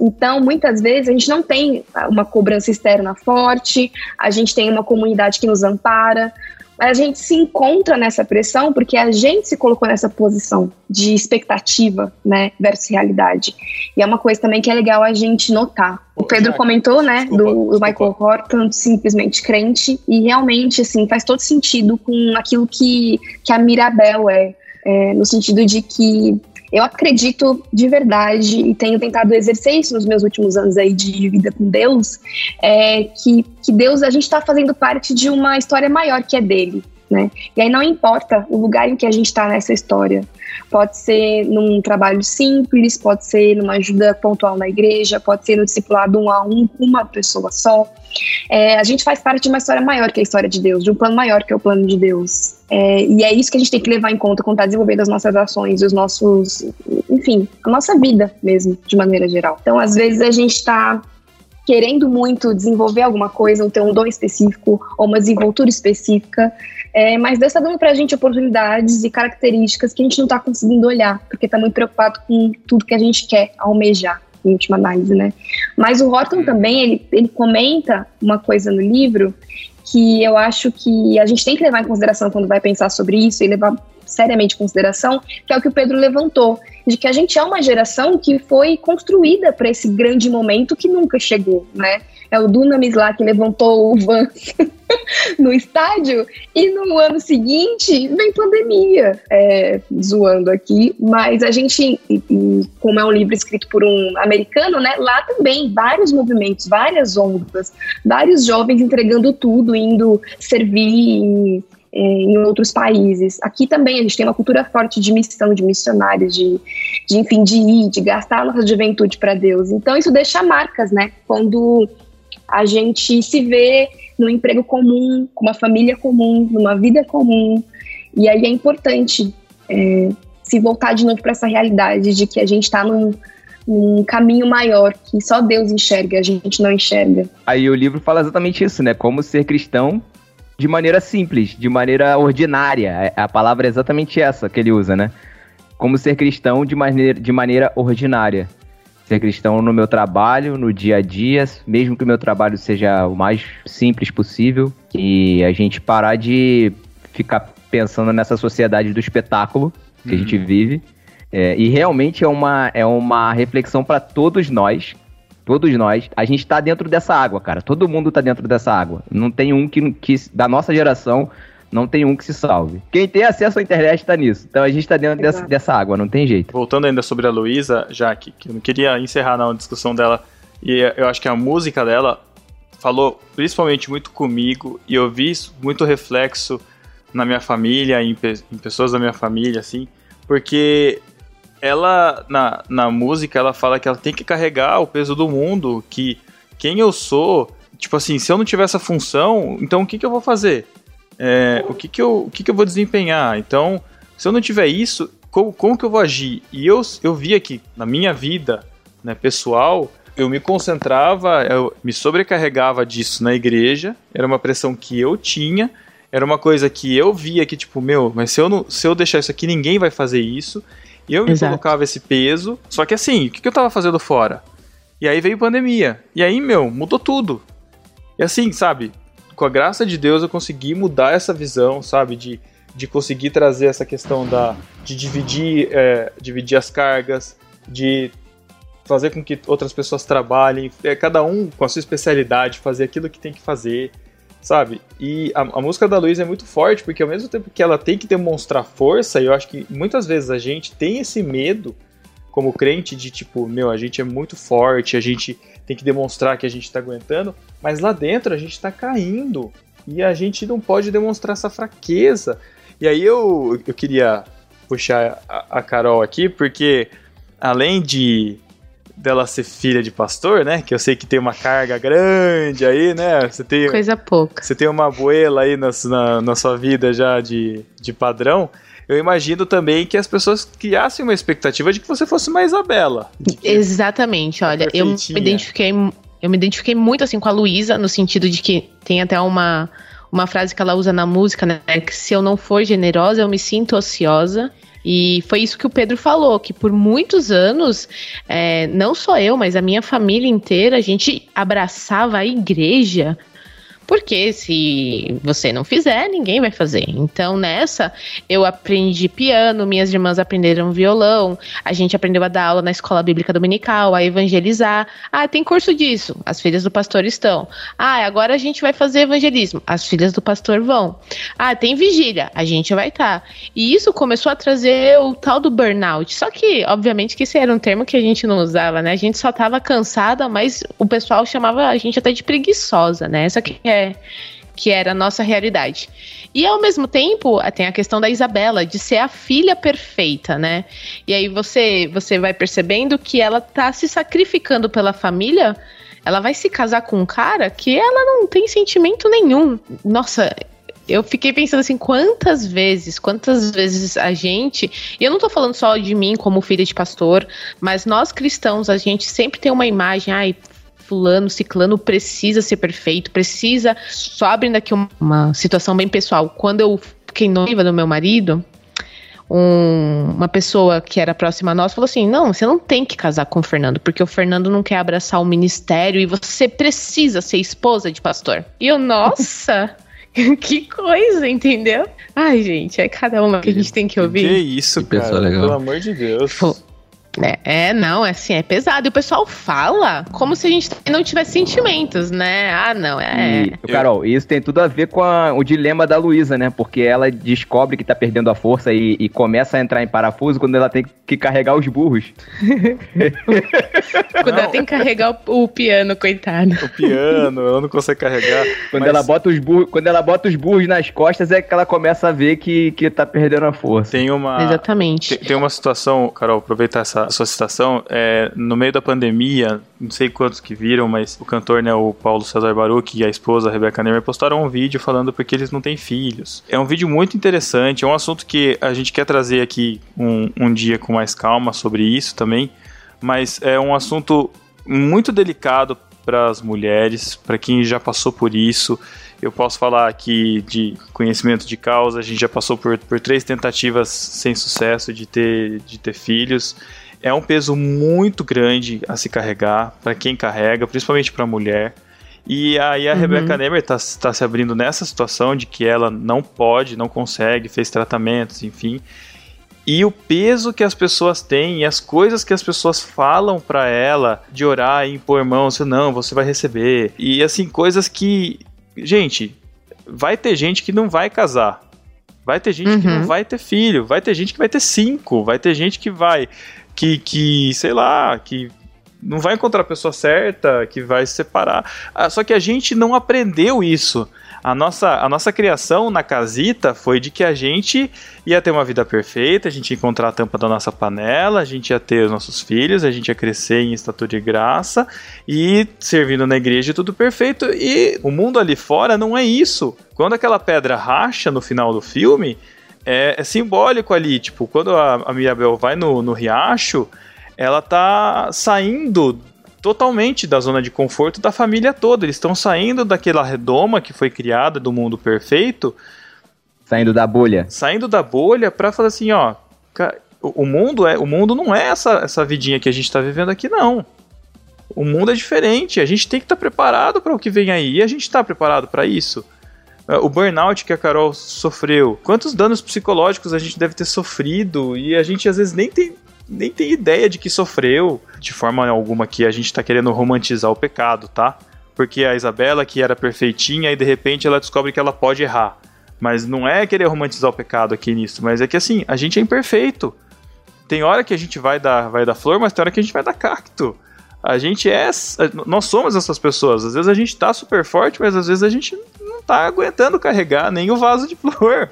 Então, muitas vezes, a gente não tem uma cobrança externa forte, a gente tem uma comunidade que nos ampara, a gente se encontra nessa pressão porque a gente se colocou nessa posição de expectativa, né, versus realidade. E é uma coisa também que é legal a gente notar. O Pedro comentou, né, desculpa, do, do Michael Horton, simplesmente crente, e realmente, assim, faz todo sentido com aquilo que, que a Mirabel é, é no sentido de que eu acredito de verdade e tenho tentado exercer isso nos meus últimos anos aí de vida com Deus, é que, que Deus, a gente está fazendo parte de uma história maior que é dele. Né? E aí não importa o lugar em que a gente está nessa história. Pode ser num trabalho simples, pode ser numa ajuda pontual na igreja, pode ser no discipulado um a um com uma pessoa só. É, a gente faz parte de uma história maior que a história de Deus, de um plano maior que é o plano de Deus. É, e é isso que a gente tem que levar em conta quando está desenvolvendo as nossas ações, os nossos, enfim, a nossa vida mesmo, de maneira geral. Então, às vezes a gente está querendo muito desenvolver alguma coisa, ou ter um dom específico, ou uma desenvoltura específica, é, mas Deus está dando para a gente oportunidades e características que a gente não está conseguindo olhar, porque está muito preocupado com tudo que a gente quer almejar, em última análise, né? Mas o Horton também, ele, ele comenta uma coisa no livro que eu acho que a gente tem que levar em consideração quando vai pensar sobre isso e levar seriamente em consideração, que é o que o Pedro levantou, de que a gente é uma geração que foi construída para esse grande momento que nunca chegou, né? É o Dunamis lá que levantou o Vans no estádio e no ano seguinte vem pandemia, é, zoando aqui, mas a gente, como é um livro escrito por um americano, né? Lá também vários movimentos, várias ondas, vários jovens entregando tudo, indo servir em, em outros países. Aqui também a gente tem uma cultura forte de missão, de missionários, de, de enfim, de ir, de gastar a nossa juventude para Deus. Então isso deixa marcas, né? Quando a gente se vê num emprego comum, com uma família comum, numa vida comum. E aí é importante é, se voltar de novo para essa realidade de que a gente está num, num caminho maior que só Deus enxerga, a gente não enxerga. Aí o livro fala exatamente isso, né? Como ser cristão de maneira simples, de maneira ordinária. É, a palavra é exatamente essa que ele usa, né? Como ser cristão de maneira, de maneira ordinária ser cristão no meu trabalho, no dia a dia, mesmo que o meu trabalho seja o mais simples possível, e a gente parar de ficar pensando nessa sociedade do espetáculo que uhum. a gente uhum. vive. É, e realmente é uma, é uma reflexão para todos nós. Todos nós. A gente está dentro dessa água, cara. Todo mundo está dentro dessa água. Não tem um que, que da nossa geração não tem um que se salve. Quem tem acesso à internet está nisso. Então a gente está dentro dessa, dessa, água, não tem jeito. Voltando ainda sobre a Luísa, Jaque, que eu não queria encerrar na discussão dela, e eu acho que a música dela falou principalmente muito comigo, e eu vi muito reflexo na minha família, em, em pessoas da minha família, assim, porque ela, na, na música, ela fala que ela tem que carregar o peso do mundo, que quem eu sou, tipo assim, se eu não tiver essa função, então o que, que eu vou fazer? É, o, que, que, eu, o que, que eu vou desempenhar. Então, se eu não tiver isso, como, como que eu vou agir? E eu, eu via que na minha vida né, pessoal, eu me concentrava, eu me sobrecarregava disso na igreja, era uma pressão que eu tinha, era uma coisa que eu via que, tipo, meu, mas se eu, não, se eu deixar isso aqui, ninguém vai fazer isso. E eu me Exato. colocava esse peso. Só que assim, o que, que eu tava fazendo fora? E aí veio pandemia. E aí, meu, mudou tudo. E assim, sabe? Com a graça de Deus eu consegui mudar essa visão, sabe? De, de conseguir trazer essa questão da. de dividir, é, dividir as cargas, de fazer com que outras pessoas trabalhem, é, cada um com a sua especialidade, fazer aquilo que tem que fazer, sabe? E a, a música da Luísa é muito forte, porque ao mesmo tempo que ela tem que demonstrar força, eu acho que muitas vezes a gente tem esse medo como crente de tipo, meu, a gente é muito forte, a gente tem que demonstrar que a gente tá aguentando, mas lá dentro a gente tá caindo e a gente não pode demonstrar essa fraqueza. E aí eu, eu queria puxar a, a Carol aqui, porque além de dela ser filha de pastor, né? Que eu sei que tem uma carga grande aí, né? Você tem, Coisa pouca. você tem uma abuela aí na, na, na sua vida já de, de padrão. Eu imagino também que as pessoas criassem uma expectativa de que você fosse uma Isabela. Exatamente, olha, eu me identifiquei, eu me identifiquei muito assim com a Luísa, no sentido de que tem até uma, uma frase que ela usa na música, né? Que se eu não for generosa, eu me sinto ociosa. E foi isso que o Pedro falou, que por muitos anos, é, não só eu, mas a minha família inteira, a gente abraçava a igreja. Porque se você não fizer, ninguém vai fazer. Então, nessa, eu aprendi piano, minhas irmãs aprenderam violão, a gente aprendeu a dar aula na escola bíblica dominical, a evangelizar. Ah, tem curso disso, as filhas do pastor estão. Ah, agora a gente vai fazer evangelismo, as filhas do pastor vão. Ah, tem vigília, a gente vai estar. E isso começou a trazer o tal do burnout. Só que, obviamente, que esse era um termo que a gente não usava, né? A gente só tava cansada, mas o pessoal chamava a gente até de preguiçosa, né? Essa que é que era a nossa realidade. E ao mesmo tempo, tem a questão da Isabela, de ser a filha perfeita, né? E aí você, você vai percebendo que ela tá se sacrificando pela família, ela vai se casar com um cara que ela não tem sentimento nenhum. Nossa, eu fiquei pensando assim, quantas vezes, quantas vezes a gente, e eu não tô falando só de mim como filha de pastor, mas nós cristãos, a gente sempre tem uma imagem, ai, fulano, ciclano precisa ser perfeito, precisa. Só abrindo aqui uma, uma situação bem pessoal. Quando eu fiquei noiva do meu marido, um- uma pessoa que era próxima a nós falou assim: não, você não tem que casar com o Fernando, porque o Fernando não quer abraçar o ministério e você precisa ser esposa de pastor. E eu, nossa. Que coisa, entendeu? Ai, gente, é cada uma que a gente tem que Que ouvir. isso, Que pessoa cara. legal. Pelo amor de Deus. Pô. É, é, não, é assim, é pesado. E o pessoal fala como se a gente não tivesse sentimentos, né? Ah, não, é. E, Carol, isso tem tudo a ver com a- o dilema da Luísa, né? Porque ela descobre que tá perdendo a força e, e começa a entrar em parafuso quando ela tem que carregar os burros. Quando Não. ela tem que carregar o, o piano, coitado. O piano, ela não consegue carregar. Quando, Mas ela bota os burros, quando ela bota os burros nas costas é que ela começa a ver que, que tá perdendo a força. Tem uma. Exatamente. Tem, tem uma situação, Carol, aproveitar essa sua citação. É, no meio da pandemia, não sei quantos que viram, mas o cantor, né, o Paulo César Baruch e a esposa, a Rebecca Neymer, postaram um vídeo falando porque eles não têm filhos. É um vídeo muito interessante, é um assunto que a gente quer trazer aqui um, um dia com mais calma sobre isso também, mas é um assunto muito delicado para as mulheres, para quem já passou por isso. Eu posso falar aqui de conhecimento de causa, a gente já passou por, por três tentativas sem sucesso de ter, de ter filhos. É um peso muito grande a se carregar para quem carrega, principalmente para mulher. E aí a Uhum. Rebecca Neymer está tá se abrindo nessa situação de que ela não pode, não consegue, fez tratamentos, enfim. E o peso que as pessoas têm e as coisas que as pessoas falam para ela de orar e impor mãos, não, você vai receber. E assim, coisas que, gente, vai ter gente que não vai casar. Vai ter gente que Uhum. não vai ter filho, vai ter gente que vai ter cinco, vai ter gente que vai que que, sei lá, que não vai encontrar a pessoa certa, que vai se separar. Ah, Só que a gente não aprendeu isso. A nossa, a nossa criação na casita foi de que a gente ia ter uma vida perfeita, a gente ia encontrar a tampa da nossa panela, a gente ia ter os nossos filhos, a gente ia crescer em estatura de graça e servindo na igreja tudo perfeito. E o mundo ali fora não é isso. Quando aquela pedra racha no final do filme, é, é simbólico ali. Tipo, quando a, a Mirabel vai no, no riacho, ela tá saindo totalmente da zona de conforto da família toda. Eles estão saindo daquela redoma que foi criada do mundo perfeito. Saindo da bolha. Saindo da bolha para falar assim, ó, o mundo é, o mundo não é essa essa vidinha que a gente está vivendo aqui não. O mundo é diferente, a gente tem que estar tá preparado para o que vem aí. E a gente está preparado para isso? É, o burnout que a Carol sofreu, quantos danos psicológicos a gente deve ter sofrido e a gente às vezes nem tem nem tem ideia de que sofreu. De forma alguma que a gente tá querendo romantizar o pecado, tá? Porque a Isabela, que era perfeitinha, e de repente ela descobre que ela pode errar. Mas não é querer romantizar o pecado aqui nisso, mas é que assim, a gente é imperfeito. Tem hora que a gente vai dar, vai dar flor, mas tem hora que a gente vai dar cacto. A gente é. Nós somos essas pessoas. Às vezes a gente tá super forte, mas às vezes a gente não tá aguentando carregar nem o vaso de flor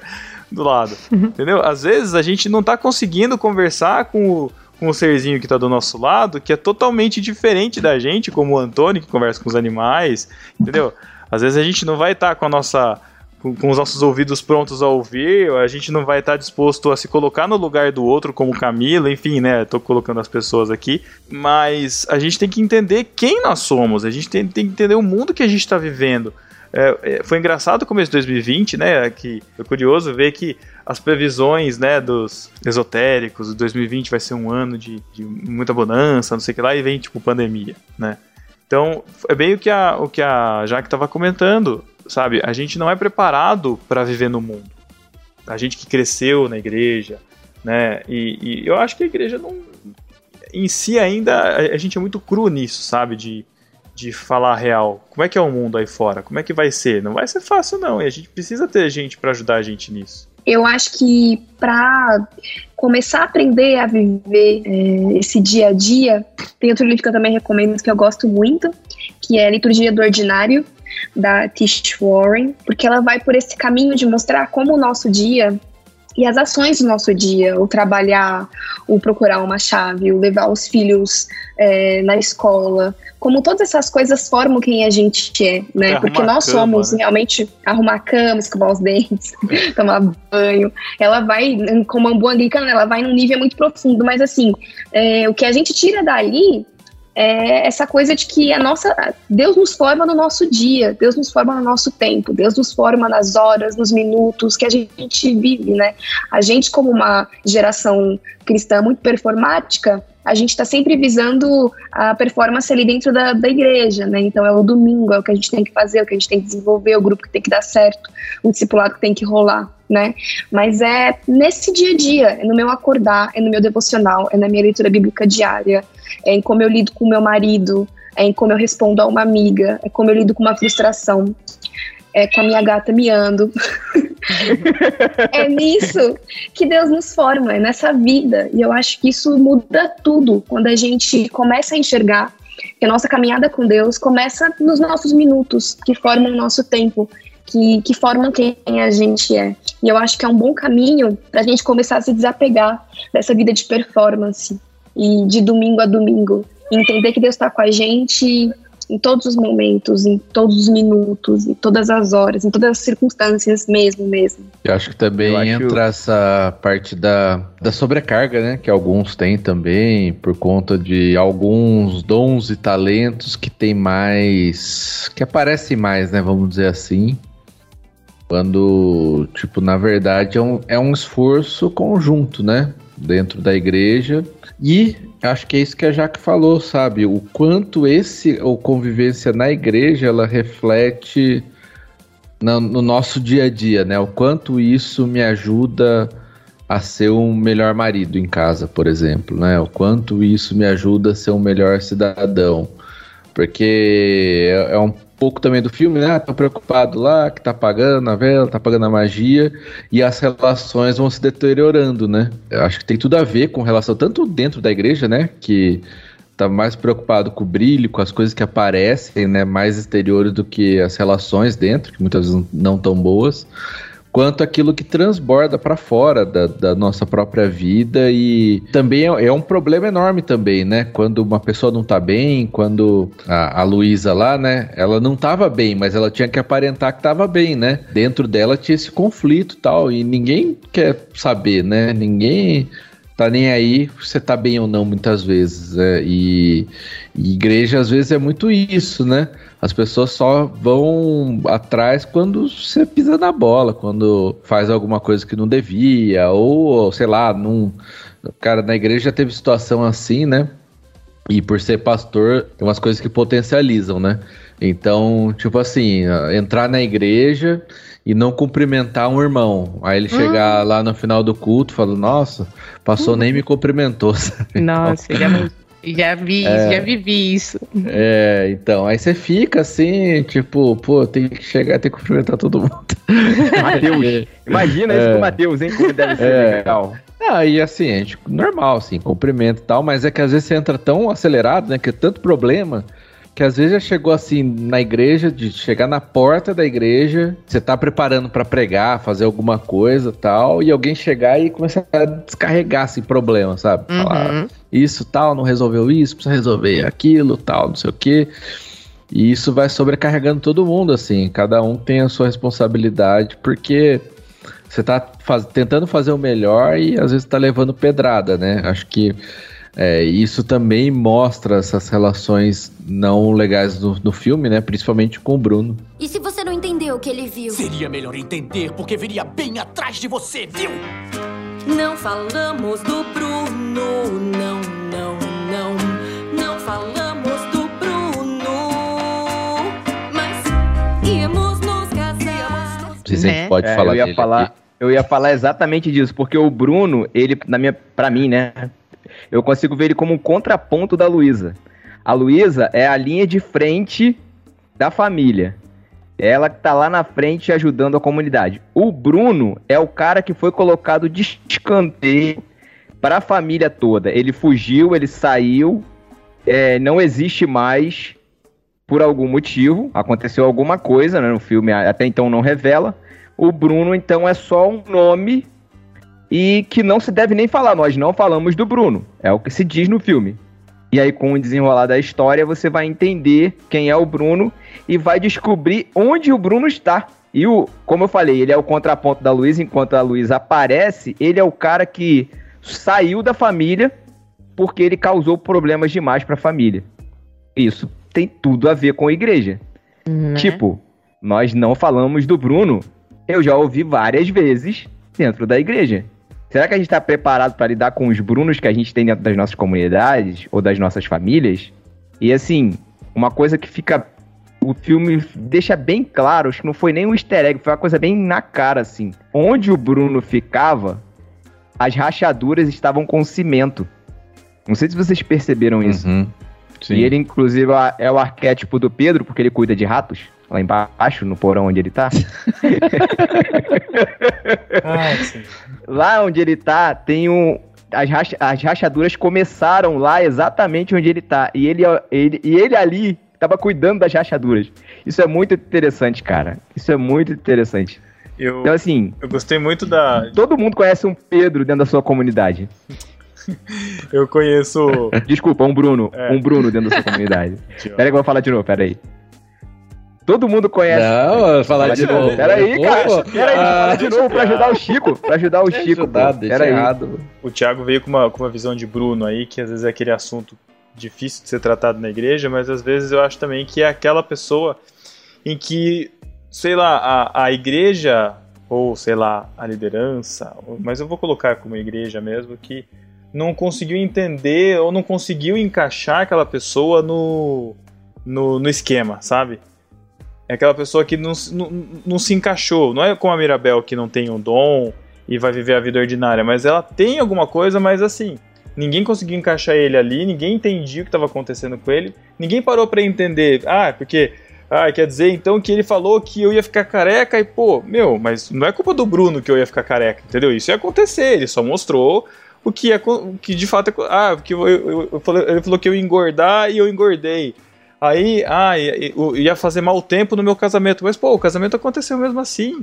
do lado. entendeu? Às vezes a gente não tá conseguindo conversar com o, com o serzinho que tá do nosso lado, que é totalmente diferente da gente, como o Antônio, que conversa com os animais, entendeu? Às vezes a gente não vai estar tá com a nossa. Com, com, os nossos ouvidos prontos a ouvir, a gente não vai estar disposto a se colocar no lugar do outro, como Camila, enfim, né? Tô colocando as pessoas aqui, mas a gente tem que entender quem nós somos, a gente tem, tem que entender o mundo que a gente está vivendo. É, é, foi engraçado o começo de 2020, né? Que foi curioso ver que as previsões, né, dos esotéricos, 2020 vai ser um ano de, de muita bonança, não sei o que lá, e vem tipo pandemia, né? Então, é bem o que a, o que a Jaque estava comentando, sabe? A gente não é preparado para viver no mundo. A gente que cresceu na igreja, né? E, e, eu acho que a igreja não. Em si ainda, a, gente é muito cru nisso, sabe? De de falar real. Como é que é o mundo aí fora? Como é que vai ser? Não vai ser fácil não, e a gente precisa ter gente para ajudar a gente nisso. Eu acho que para começar a aprender a viver é, esse dia a dia, tem outro livro que eu também recomendo que eu gosto muito, que é Liturgia do Ordinário, da Tish Warren, porque ela vai por esse caminho de mostrar como o nosso dia e as ações do nosso dia, o trabalhar, o procurar uma chave, o levar os filhos é, na escola, como todas essas coisas formam quem a gente é, né? É Porque nós cama, somos né? realmente arrumar a cama, escovar os dentes, tomar banho. Ela vai, como uma boa anglicana, ela vai num nível muito profundo, mas assim, é, o que a gente tira dali é essa coisa de que a nossa Deus nos forma no nosso dia, Deus nos forma no nosso tempo, Deus nos forma nas horas, nos minutos que a gente vive, né? A gente como uma geração cristã muito performática, a gente está sempre visando a performance ali dentro da, da igreja, né? Então é o domingo, é o que a gente tem que fazer, é o que a gente tem que desenvolver, é o grupo que tem que dar certo, o discipulado que tem que rolar, né? Mas é nesse dia a dia, é no meu acordar, é no meu devocional, é na minha leitura bíblica diária, é em como eu lido com meu marido, é em como eu respondo a uma amiga, é como eu lido com uma frustração, é com a minha gata miando. é nisso que Deus nos forma, é nessa vida. E eu acho que isso muda tudo quando a gente começa a enxergar que a nossa caminhada com Deus começa nos nossos minutos, que formam o nosso tempo, que, que formam quem a gente é. E eu acho que é um bom caminho para a gente começar a se desapegar dessa vida de performance e de domingo a domingo. entender que Deus está com a gente em todos os momentos, em todos os minutos, em todas as horas, em todas as circunstâncias mesmo, mesmo. Eu acho que também acho... entra essa parte da, da sobrecarga, né? Que alguns têm também, por conta de alguns dons e talentos que tem mais. que aparecem mais, né? Vamos dizer assim. Quando, tipo, na verdade é um, é um esforço conjunto, né? Dentro da igreja. E acho que é isso que a Jaque falou, sabe? O quanto esse, ou convivência na igreja, ela reflete no, no, nosso dia a dia, né? O quanto isso me ajuda a ser um melhor marido em casa, por exemplo, né? O quanto isso me ajuda a ser um melhor cidadão. Porque é, é um pouco também do filme, né? Tá preocupado lá, que tá pagando a vela, tá pagando a magia, e as relações vão se deteriorando, né? Eu acho que tem tudo a ver com relação, tanto dentro da igreja, né? Que tá mais preocupado com o brilho, com as coisas que aparecem, né? Mais exteriores do que as relações dentro, que muitas vezes não tão boas quanto aquilo que transborda para fora da, da, nossa própria vida e também é, é, um problema enorme também, né? Quando uma pessoa não tá bem, quando a, a Luísa lá, né? Ela não tava bem, mas ela tinha que aparentar que tava bem, né? Dentro dela tinha esse conflito tal e ninguém quer saber, né? Ninguém tá nem aí você tá bem ou não muitas vezes. Né? E, e, igreja às vezes é muito isso, né? As pessoas só vão atrás quando você pisa na bola, quando faz alguma coisa que não devia, ou sei lá, num. Cara, na igreja teve situação assim, né? E por ser pastor, tem umas coisas que potencializam, né? Então, tipo assim, entrar na igreja e não cumprimentar um irmão. Aí ele chegar hum. lá no final do culto e nossa, passou hum. nem me cumprimentou. Sabe? Nossa, já, já vi é, já vivi isso. É, então, aí você fica assim, tipo, pô, tem que chegar, tem que cumprimentar todo mundo. Mateus, imagina é, isso com o Matheus, hein, como deve ser é. legal. Ah, e assim, a gente, normal, assim, cumprimento e tal, mas é que às vezes você entra tão acelerado, né, que é tanto problema, que às vezes já chegou assim na igreja, de chegar na porta da igreja, você tá preparando para pregar, fazer alguma coisa tal, e alguém chegar e começar a descarregar assim problema, sabe? Uhum. Falar isso tal, não resolveu isso, precisa resolver aquilo tal, não sei o quê. E isso vai sobrecarregando todo mundo, assim, cada um tem a sua responsabilidade, porque você tá faz, tentando fazer o melhor e às vezes tá levando pedrada, né? Acho que é, isso também mostra essas relações não legais no, no, filme, né? Principalmente com o Bruno. E se você não entendeu o que ele viu? Seria melhor entender, porque viria bem atrás de você, viu? Não falamos do Bruno, não, não, não. Não falamos do Bruno, mas íamos nos casar. Não sei se a gente né? pode é, falar eu ia falar, aqui. Eu ia falar exatamente disso, porque o Bruno, ele, na minha, pra mim, né? Eu consigo ver ele como um contraponto da Luísa. A Luísa é a linha de frente da família. Ela que tá lá na frente ajudando a comunidade. O Bruno é o cara que foi colocado de escanteio para a família toda. Ele fugiu, ele saiu, é, não existe mais por algum motivo. Aconteceu alguma coisa né, no filme, até então não revela. O Bruno, então, é só um nome e que não se deve nem falar. Nós não falamos do Bruno. É o que se diz no filme. E aí, com o desenrolar da história, você vai entender quem é o Bruno e vai descobrir onde o Bruno está. E o, como eu falei, ele é o contraponto da Luísa, enquanto a Luísa aparece, ele é o cara que saiu da família porque ele causou problemas demais para a família. Isso tem tudo a ver com a igreja. Uhum. Tipo, nós não falamos do Bruno. Eu já ouvi várias vezes dentro da igreja. Será que a gente está preparado para lidar com os Brunos que a gente tem dentro das nossas comunidades ou das nossas famílias? E assim, uma coisa que fica. O filme deixa bem claro, acho que não foi nem um easter egg, foi uma coisa bem na cara, assim. Onde o Bruno ficava, as rachaduras estavam com cimento. Não sei se vocês perceberam isso. Uhum, e ele, inclusive, é o arquétipo do Pedro, porque ele cuida de ratos lá embaixo, no porão onde ele tá. ah, lá onde ele tá, tem um. As, racha, as rachaduras começaram lá exatamente onde ele tá. E ele, ele, e ele ali tava cuidando das rachaduras. Isso é muito interessante, cara. Isso é muito interessante. Eu, então, assim. Eu gostei muito da. Todo mundo conhece um Pedro dentro da sua comunidade. eu conheço. Desculpa, um Bruno. É. Um Bruno dentro da sua comunidade. Pera aí que eu vou falar de novo, pera aí. Todo mundo conhece. Não, falar de novo. Peraí, cara. Peraí, ah, de novo pra ajudar o Chico. Pra ajudar o Chico. Ajudar, deixa errado. O Thiago veio com uma, com uma visão de Bruno aí, que às vezes é aquele assunto difícil de ser tratado na igreja, mas às vezes eu acho também que é aquela pessoa em que, sei lá, a, a igreja, ou sei lá, a liderança, mas eu vou colocar como igreja mesmo, que não conseguiu entender ou não conseguiu encaixar aquela pessoa no, no, no esquema, sabe? É aquela pessoa que não, não, não se encaixou. Não é como a Mirabel que não tem um dom e vai viver a vida ordinária, mas ela tem alguma coisa, mas assim, ninguém conseguiu encaixar ele ali, ninguém entendia o que estava acontecendo com ele, ninguém parou para entender. Ah, porque ah, quer dizer então que ele falou que eu ia ficar careca e pô, meu, mas não é culpa do Bruno que eu ia ficar careca, entendeu? Isso ia acontecer, ele só mostrou o que é que de fato é, ah, porque eu, eu, eu, ele falou que eu ia engordar e eu engordei. Aí, ah, ia fazer mau tempo no meu casamento. Mas, pô, o casamento aconteceu mesmo assim.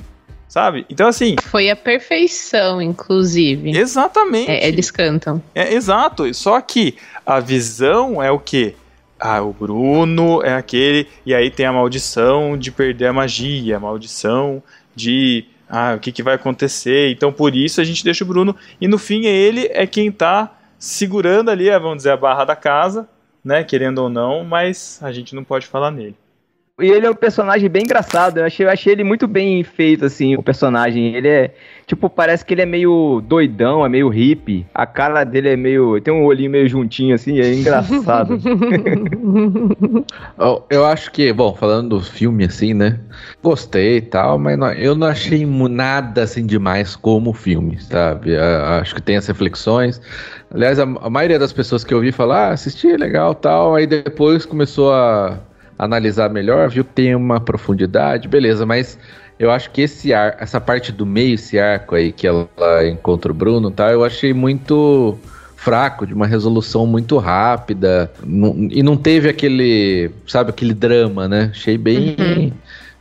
sabe? Então, assim. Foi a perfeição, inclusive. Exatamente. É, eles cantam. É, exato. Só que a visão é o quê? Ah, o Bruno é aquele. E aí tem a maldição de perder a magia, a maldição de. Ah, o que, que vai acontecer? Então por isso a gente deixa o Bruno. E no fim ele é quem tá segurando ali, vamos dizer, a barra da casa, né? Querendo ou não, mas a gente não pode falar nele. E ele é um personagem bem engraçado. Eu achei, eu achei ele muito bem feito, assim, o personagem. Ele é. Tipo, parece que ele é meio doidão, é meio hippie. A cara dele é meio. Tem um olhinho meio juntinho, assim, é engraçado. eu, acho que, bom, falando do filme, assim, né? Gostei e tal, mas não, eu não achei nada assim demais como filme, sabe? Eu, acho que tem as reflexões. Aliás, a, a maioria das pessoas que eu vi falar, ah, assisti, legal tal. Aí depois começou a analisar melhor, viu tem uma profundidade, beleza, mas eu acho que esse ar, essa parte do meio, esse arco aí que ela encontra o Bruno, tá? Eu achei muito fraco, de uma resolução muito rápida, não, e não teve aquele, sabe, aquele drama, né? Achei bem uhum.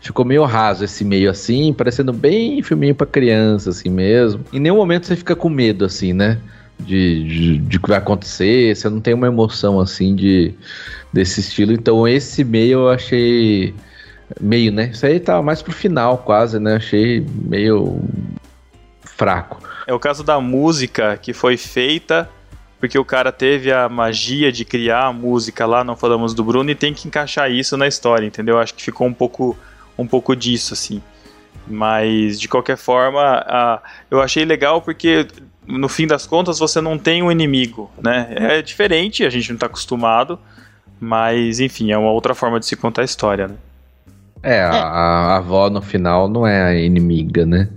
Ficou meio raso esse meio assim, parecendo bem filminho para criança assim mesmo. Em nenhum momento você fica com medo assim, né? De, de, de que vai acontecer, você não tem uma emoção assim de desse estilo. Então esse meio eu achei meio, né? Isso aí tá mais pro final quase, né? Achei meio fraco. É o caso da música que foi feita porque o cara teve a magia de criar a música lá, não falamos do Bruno, e tem que encaixar isso na história, entendeu? Acho que ficou um pouco, um pouco disso, assim. Mas, de qualquer forma, a, eu achei legal porque, no fim das contas, você não tem um inimigo, né? É diferente, a gente não está acostumado, mas, enfim, é uma outra forma de se contar a história, né? É, a, a avó no final não é a inimiga, né?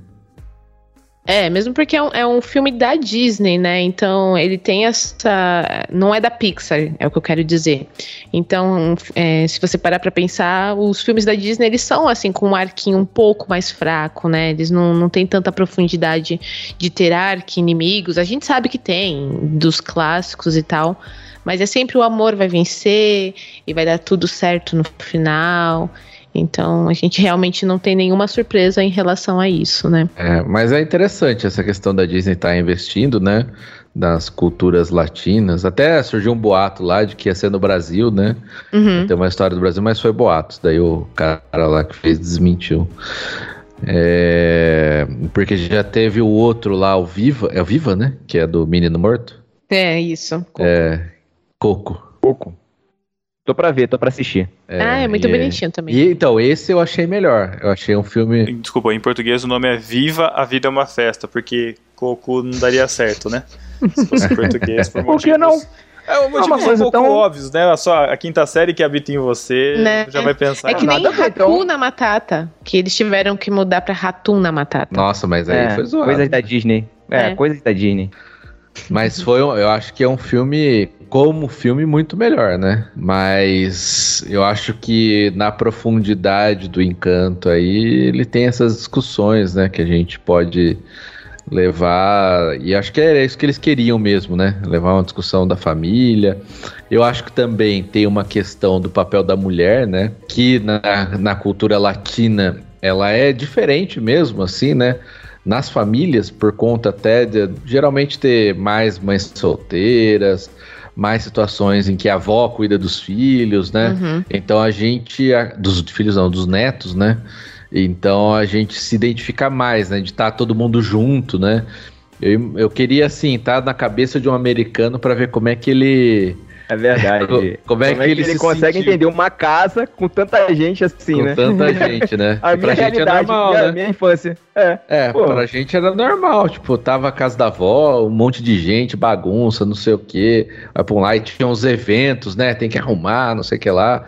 É, mesmo porque é um, é um, filme da Disney, né? Então ele tem essa. Não é da Pixar, é o que eu quero dizer. Então, é, se você parar pra pensar, os filmes da Disney eles são assim, com um arquinho um pouco mais fraco, né? Eles não, não têm tanta profundidade de ter arco inimigos. A gente sabe que tem, dos clássicos e tal. Mas é sempre o amor vai vencer e vai dar tudo certo no final. Então a gente realmente não tem nenhuma surpresa em relação a isso, né? É, mas é interessante essa questão da Disney estar tá investindo, né? Das culturas latinas. Até surgiu um boato lá de que ia ser no Brasil, né? Uhum. Tem uma história do Brasil, mas foi boato. Daí o cara lá que fez desmentiu. É, porque já teve o outro lá, o Viva. É o Viva, né? Que é do Menino Morto. É, isso. É, Coco. Coco. Tô pra ver, tô pra assistir. É, ah, é muito bonitinho também. E, então, esse eu achei melhor. Eu achei um filme. Desculpa, em português o nome é Viva a Vida é uma Festa, porque Coco não daria certo, né? Se fosse em português, por, por que não? É um motivo é um pouco tão... óbvios, né? A, sua, a quinta série que habita em você né? já vai pensar. É que nem Hakuna Matata, que eles tiveram que mudar pra Ratuna Matata. Nossa, mas aí é, foi zoado. Coisas da Disney. É, é. coisas da Disney. Mas foi, eu acho que é um filme como filme muito melhor, né? Mas eu acho que na profundidade do encanto aí ele tem essas discussões, né, que a gente pode levar e acho que era isso que eles queriam mesmo, né? Levar uma discussão da família. Eu acho que também tem uma questão do papel da mulher, né? Que na, na cultura latina ela é diferente mesmo, assim, né? nas famílias, por conta até de geralmente ter mais mães solteiras, mais situações em que a avó cuida dos filhos, né? Uhum. Então a gente. Dos filhos não, dos netos, né? Então a gente se identifica mais, né? De estar tá todo mundo junto, né? Eu, eu queria, assim, estar tá na cabeça de um americano para ver como é que ele é verdade. Como é, Como é que, ele, ele consegue sentiu? entender uma casa com tanta gente assim, com né? Com tanta gente, né? a minha gente é normal, minha, né? minha infância. É, é Pô. pra gente era normal. Tipo, tava a casa da avó, um monte de gente, bagunça, não sei o quê. Vai pra um lá e tinha uns eventos, né? Tem que arrumar, não sei o que lá.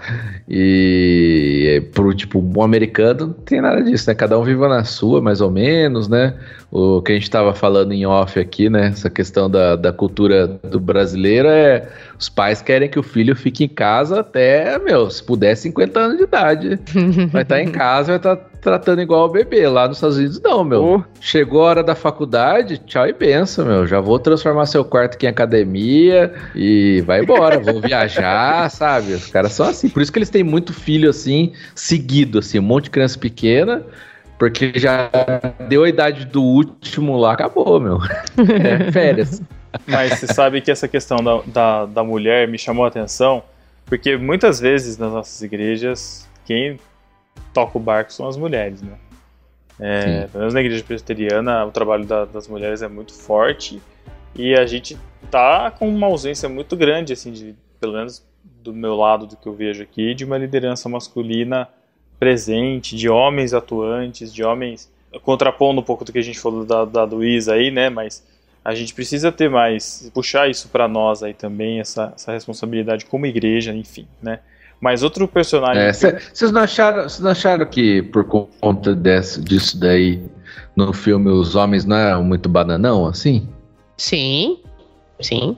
E pro, tipo, um americano não tem nada disso, né? Cada um vive na sua, mais ou menos, né? O que a gente estava falando em off aqui, né? Essa questão da, da cultura do brasileiro é os pais querem que o filho fique em casa até, meu, se puder, 50 anos de idade. Vai estar tá em casa, vai estar tá tratando igual o bebê. Lá nos Estados Unidos, não, meu. Oh. Chegou a hora da faculdade, tchau e benção, meu. Já vou transformar seu quarto aqui em academia e vai embora. vou viajar, sabe? Os caras são assim. Por isso que eles têm muito filho assim, seguido, assim, um monte de criança pequena Porque já deu a idade do último lá, acabou, meu. É, férias. Mas você sabe que essa questão da, da, da mulher me chamou a atenção, porque muitas vezes nas nossas igrejas, quem toca o barco são as mulheres, né? É, pelo menos na igreja presbiteriana, o trabalho da, das mulheres é muito forte e a gente tá com uma ausência muito grande, assim, de, pelo menos do meu lado, do que eu vejo aqui, de uma liderança masculina presente, de homens atuantes, de homens. Contrapondo um pouco do que a gente falou da, da Luísa aí, né? Mas a gente precisa ter mais, puxar isso para nós aí também, essa, essa responsabilidade como igreja, enfim, né? Mas outro personagem. É, que- Vocês não, acharam, vocês não acharam que por conta desse, disso daí, no filme os homens não eram muito bananão, assim? Sim, sim.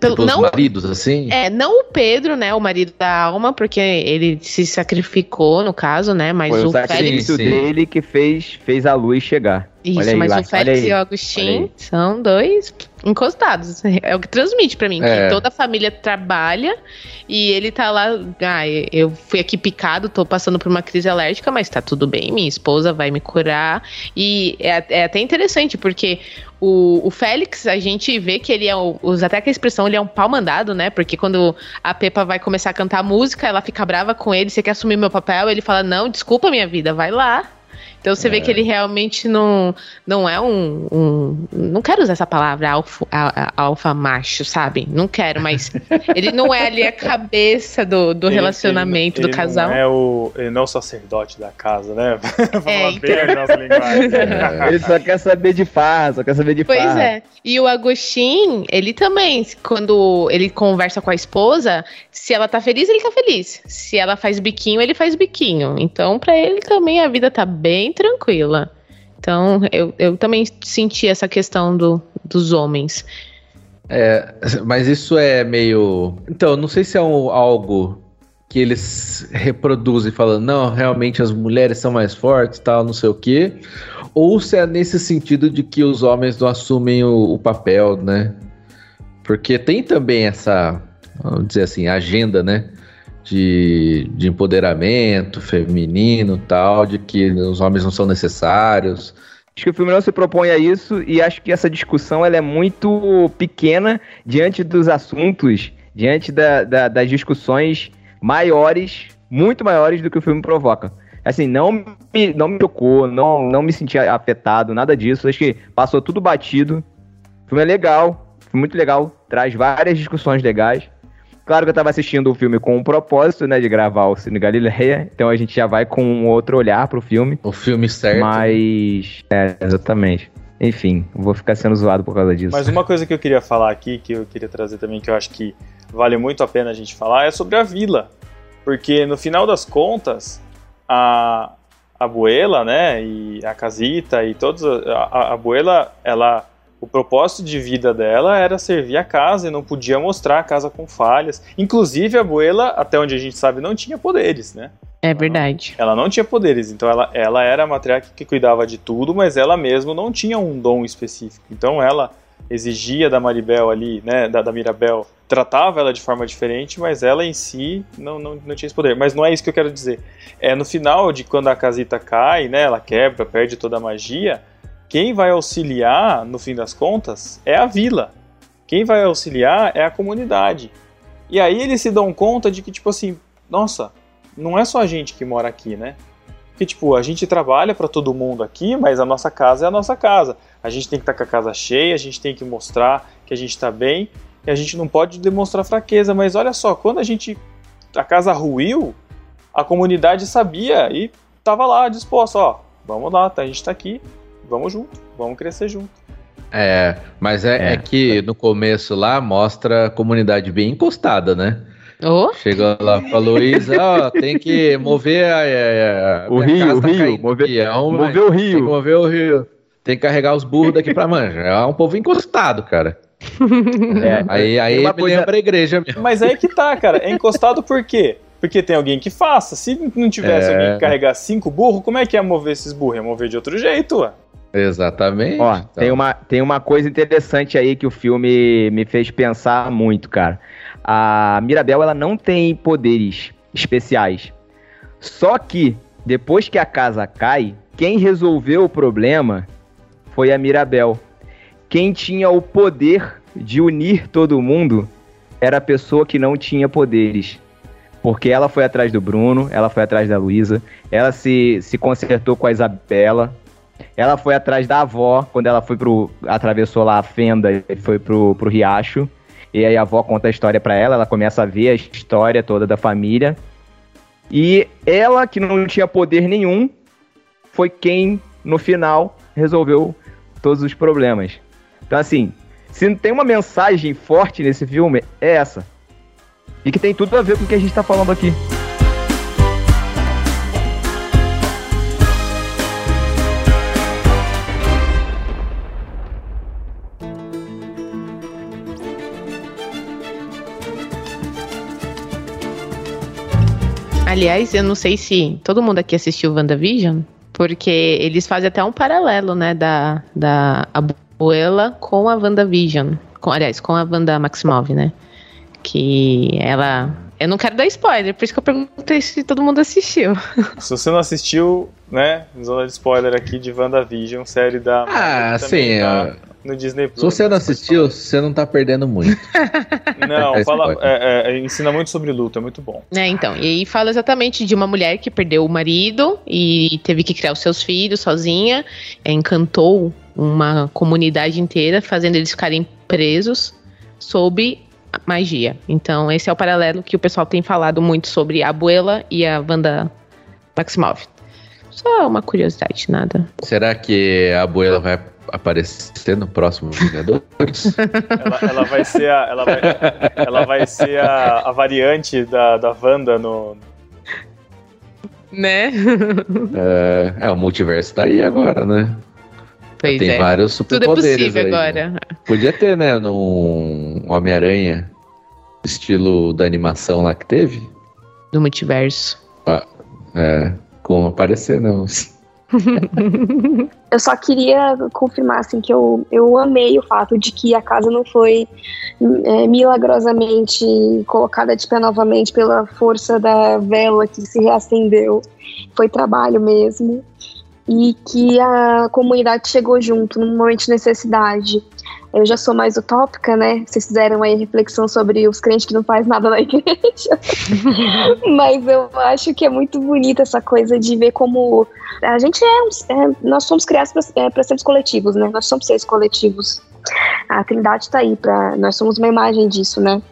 Pelo, Os não, maridos, assim? é, não o Pedro, né, o marido da Alma, porque ele se sacrificou, no caso, né, mas Foi o o Félix... sacrifício sim. dele que fez, fez a luz chegar. Isso, Olha aí, mas o Félix e o Agostinho são dois encostados. É o que transmite pra mim, É. que toda a família trabalha e ele tá lá. Ah, eu fui aqui picado, tô passando por uma crise alérgica, mas tá tudo bem, minha esposa vai me curar. E é, é até interessante, porque o, o Félix, a gente vê que ele é. o- Usa até que a expressão, ele é um pau mandado, né? Porque quando a Pepa vai começar a cantar música, ela fica brava com ele, você quer assumir meu papel? Ele fala: Não, desculpa minha vida, vai lá. Então você vê que ele realmente não, não é um, um- Não quero usar essa palavra, alfa, alfa macho, sabe? Não quero, mas ele não é ali a cabeça do, do ele- relacionamento ele- do casal. Ele não, é o, ele não é o sacerdote da casa, né? É, bem a nossa linguagem. Ele só quer saber de farra, só quer saber de Pois farra. é. E o Agostinho, ele também, quando ele conversa com a esposa, se ela tá feliz, ele tá feliz. Se ela faz biquinho, ele faz biquinho. Então, pra ele também a vida tá bem tranquila. Então, eu, eu também senti essa questão do, dos homens. É, mas isso é meio. Então, não sei se é um- algo que eles reproduzem falando, não, realmente as mulheres são mais fortes, tal, não sei o quê. Ou se é nesse sentido de que os homens não assumem o, o papel, né? Porque tem também essa, vamos dizer assim, agenda, né? De, de empoderamento feminino tal, de que os homens não são necessários. Acho que o filme não se propõe a isso e acho que essa discussão ela é muito pequena diante dos assuntos, diante da- da- das discussões maiores, muito maiores do que o filme provoca. Assim, não me, não me tocou, não, não me senti afetado, nada disso. Acho que passou tudo batido. O filme é legal, foi muito legal, traz várias discussões legais. Claro que eu tava assistindo o filme com um propósito, né, de gravar o Cine Galileia, então a gente já vai com um outro olhar pro filme. O filme certo. Mas. É, exatamente. Enfim, vou ficar sendo zoado por causa disso. Mas uma coisa que eu queria falar aqui, que eu queria trazer também, que eu acho que vale muito a pena a gente falar, é sobre a vila. Porque no final das contas, a, a Abuela, né, e a Casita e todos. A, a, a Abuela, ela. O propósito de vida dela era servir a casa e não podia mostrar a casa com falhas. Inclusive, a Abuela, até onde a gente sabe, não tinha poderes, né? É verdade. Ela não tinha poderes, então ela, ela era a matriarca que cuidava de tudo, mas ela mesma não tinha um dom específico. Então ela exigia da Maribel ali, né, da, da Mirabel, tratava ela de forma diferente, mas ela em si não, não, não tinha esse poder. Mas não é isso que eu quero dizer. É no final de quando a casita cai, né, ela quebra, perde toda a magia, quem vai auxiliar, no fim das contas, é a vila. Quem vai auxiliar é a comunidade. E aí eles se dão conta de que, tipo assim, nossa, não é só a gente que mora aqui, né? Porque, tipo, a gente trabalha para todo mundo aqui, mas a nossa casa é a nossa casa. A gente tem que estar com a casa cheia, a gente tem que mostrar que a gente está bem, e a gente não pode demonstrar fraqueza. Mas olha só, quando a gente. a casa ruiu, a comunidade sabia e tava lá disposta, ó, vamos lá, tá, a gente tá aqui, vamos junto, vamos crescer junto. É, mas é, É. é que no começo lá mostra a comunidade bem encostada, né? Oh, Chegou lá pra Luísa, ó, tem que mover a, a- a- O rio, casa o tá rio, mover- aqui, é um- Mover o Tem que rio. mover o rio. Tem que carregar os burros daqui pra manja. É um povo encostado, cara. É, Aí, aí me coisa- lembra a igreja mesmo. Mas aí que tá, cara, é encostado por quê? Porque tem alguém que faça. Se não tivesse É. alguém que carregar cinco burros, como é que ia mover esses burros? Ia mover de outro jeito, ué. Exatamente. Ó, Então, tem uma, tem uma coisa interessante aí que o filme me fez pensar muito, cara. A Mirabel, ela não tem poderes especiais. Só que, depois que a casa cai, quem resolveu o problema foi a Mirabel. Quem tinha o poder de unir todo mundo era a pessoa que não tinha poderes. Porque ela foi atrás do Bruno, ela foi atrás da Luísa, ela se, se consertou com a Isabela, ela foi atrás da avó, quando ela foi pro. atravessou lá a fenda e foi pro, pro riacho. E aí a avó conta a história para ela, ela começa a ver a história toda da família. E ela, que não tinha poder nenhum, foi quem, no final, resolveu todos os problemas. Então, assim, se tem uma mensagem forte nesse filme, é essa. E que tem tudo a ver com o que a gente tá falando aqui. Aliás, eu não sei se todo mundo aqui assistiu WandaVision, porque eles fazem até um paralelo, né, da, da Abuela com a WandaVision. Com, aliás, com a Wanda Maximov, né? Que ela. Eu não quero dar spoiler, por isso que eu perguntei se todo mundo assistiu. Se você não assistiu, né? Zona de spoiler aqui de WandaVision, série da. Ah, sim. tá ó, No Disney Plus. Se você não assistiu, você não tá perdendo muito. Não, É fala, spoiler. é, é, ensina muito sobre luta, é muito bom. É, então, e aí fala exatamente de uma mulher que perdeu o marido e teve que criar os seus filhos sozinha, é, encantou uma comunidade inteira, fazendo eles ficarem presos sob a magia. Então, esse é o paralelo que o pessoal tem falado muito sobre a Abuela e a Wanda Maximov. Só uma curiosidade, nada. Será que a Abuela vai aparecer no próximo Vingadores? Ela, ela vai ser a. Ela vai, ela vai ser a, a variante da, da Wanda no. Né? é, é, o multiverso tá aí agora, né? Pois Tem é. vários Tudo é superpoderes possível aí, né? agora. Podia ter, né, num Homem-Aranha, estilo da animação lá que teve. Do multiverso. É, como aparecer, não. Eu só queria confirmar assim que eu, eu amei o fato de que a casa não foi é, milagrosamente colocada de pé novamente pela força da vela que se reacendeu. Foi trabalho mesmo. E que a comunidade chegou junto num momento de necessidade. Eu já sou mais utópica, né? Vocês fizeram aí reflexão sobre os crentes que não faz nada na igreja. Mas eu acho que é muito bonita essa coisa de ver como a gente é, é nós somos criados para seres coletivos, né? Nós somos seres coletivos. A Trindade tá aí para nós somos uma imagem disso, né?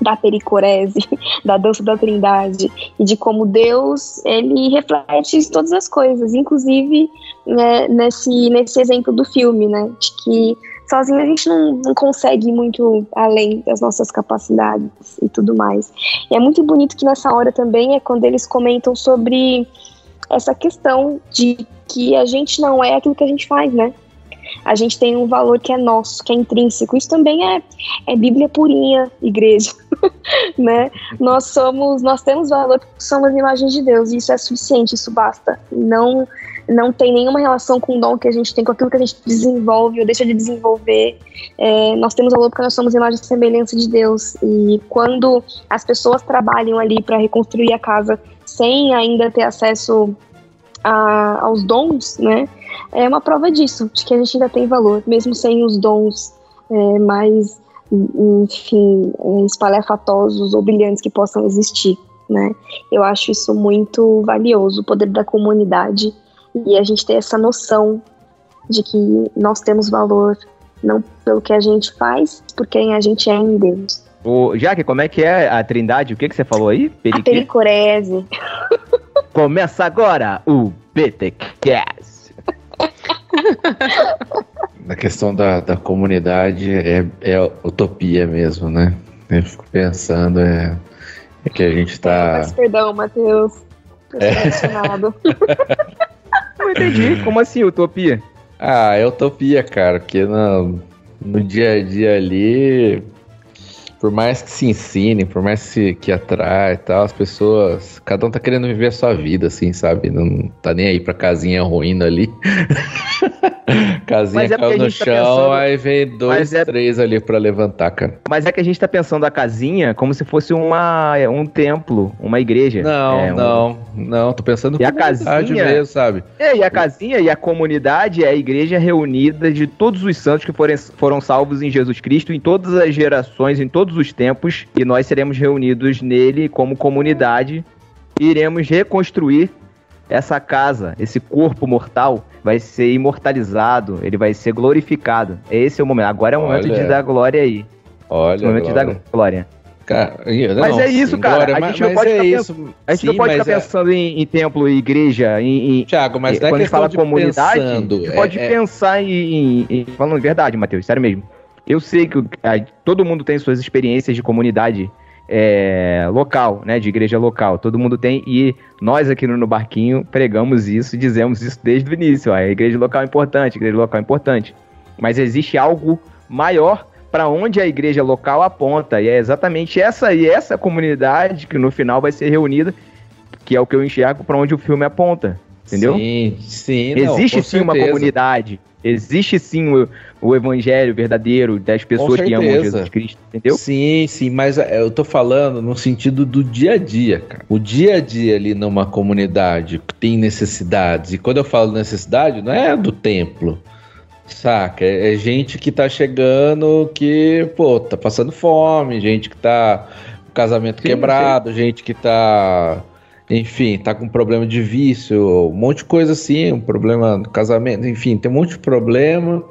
Da pericorese, da dança da Trindade e de como Deus ele reflete todas as coisas, inclusive né, nesse nesse exemplo do filme, né? De que sozinho a gente não, não consegue muito além das nossas capacidades e tudo mais. E é muito bonito que nessa hora também é quando eles comentam sobre essa questão de que a gente não é aquilo que a gente faz, né? A gente tem um valor que é nosso, que é intrínseco. Isso também é, é Bíblia purinha, igreja, né? Nós somos, nós temos valor porque somos imagens de Deus. E isso é suficiente, isso basta. Não, não tem nenhuma relação com o dom que a gente tem, com aquilo que a gente desenvolve ou deixa de desenvolver. É, nós temos valor porque nós somos imagem e semelhança de Deus. E quando as pessoas trabalham ali para reconstruir a casa sem ainda ter acesso a- aos dons, né? É uma prova disso, de que a gente ainda tem valor, mesmo sem os dons é, mais, enfim, é, espalhafatosos ou brilhantes que possam existir, né? Eu acho isso muito valioso, o poder da comunidade e a gente ter essa noção de que nós temos valor não pelo que a gente faz, por quem a gente é em Deus. Ô, Jaque, como é que é a Trindade? O que, que você falou aí? A pericorese. Começa agora o BTCast. Na questão da, da comunidade, é, é utopia mesmo, né? Eu fico pensando, é, é que a gente tá. Mas perdão, Matheus. Eu emocionado. Não entendi. Como assim, utopia? Ah, é utopia, cara, porque no, no dia a dia ali, por mais que se ensine, por mais que, que atrai e tal, as pessoas, cada um tá querendo viver a sua vida, assim, sabe? Não tá nem aí pra casinha ruindo ali. Casinha Mas é caiu a no tá chão, pensando- aí vem dois, é- três ali pra levantar, cara. Mas é que a gente tá pensando a casinha como se fosse uma, um templo, uma igreja. Não, É, um- não, não, tô pensando E a comunidade casinha? mesmo, sabe? É, e a casinha e a comunidade é a igreja reunida de todos os santos que forem, foram salvos em Jesus Cristo em todas as gerações, em todos os tempos, e nós seremos reunidos nele como comunidade e iremos reconstruir essa casa, esse corpo mortal vai ser imortalizado, ele vai ser glorificado. Esse é o momento. Agora é o momento Olha. de dar glória aí. Olha, É o momento de agora. dar glória. Cara, Mas não, é isso, sim, cara, glória, a mas- gente não mas pode é ficar. A gente Sim, não pode mas ficar é- pensando em, em templo e igreja, em, em- Tiago, mas é quando a gente fala de comunidade, pensando, a gente é- pode é- pensar em, em- em- Falando verdade, Matheus, sério mesmo. Eu sei que a- todo mundo tem suas experiências de comunidade é, local, né? De igreja local. Todo mundo tem. E nós aqui no, no Barquinho pregamos isso e dizemos isso desde o início. Ó, a igreja local é importante, a igreja local é importante. Mas existe algo maior para onde a igreja local aponta. E é exatamente essa e essa comunidade que no final vai ser reunida, que é o que eu enxergo para onde o filme aponta. Entendeu? Sim, sim. não, Existe sim uma certeza. comunidade. Existe sim o, evangelho verdadeiro das pessoas que amam. Jesus Cristo, entendeu? Sim, sim, mas é, eu tô falando no sentido do dia a dia, cara. O dia a dia ali numa comunidade que tem necessidades. E quando eu falo necessidade, não é do templo. Saca? É, é gente que tá chegando que, pô, tá passando fome, gente que tá com casamento Sim, quebrado, gente que tá. Enfim, tá com problema de vício, um monte de coisa assim, um problema do casamento, enfim, tem um monte de problema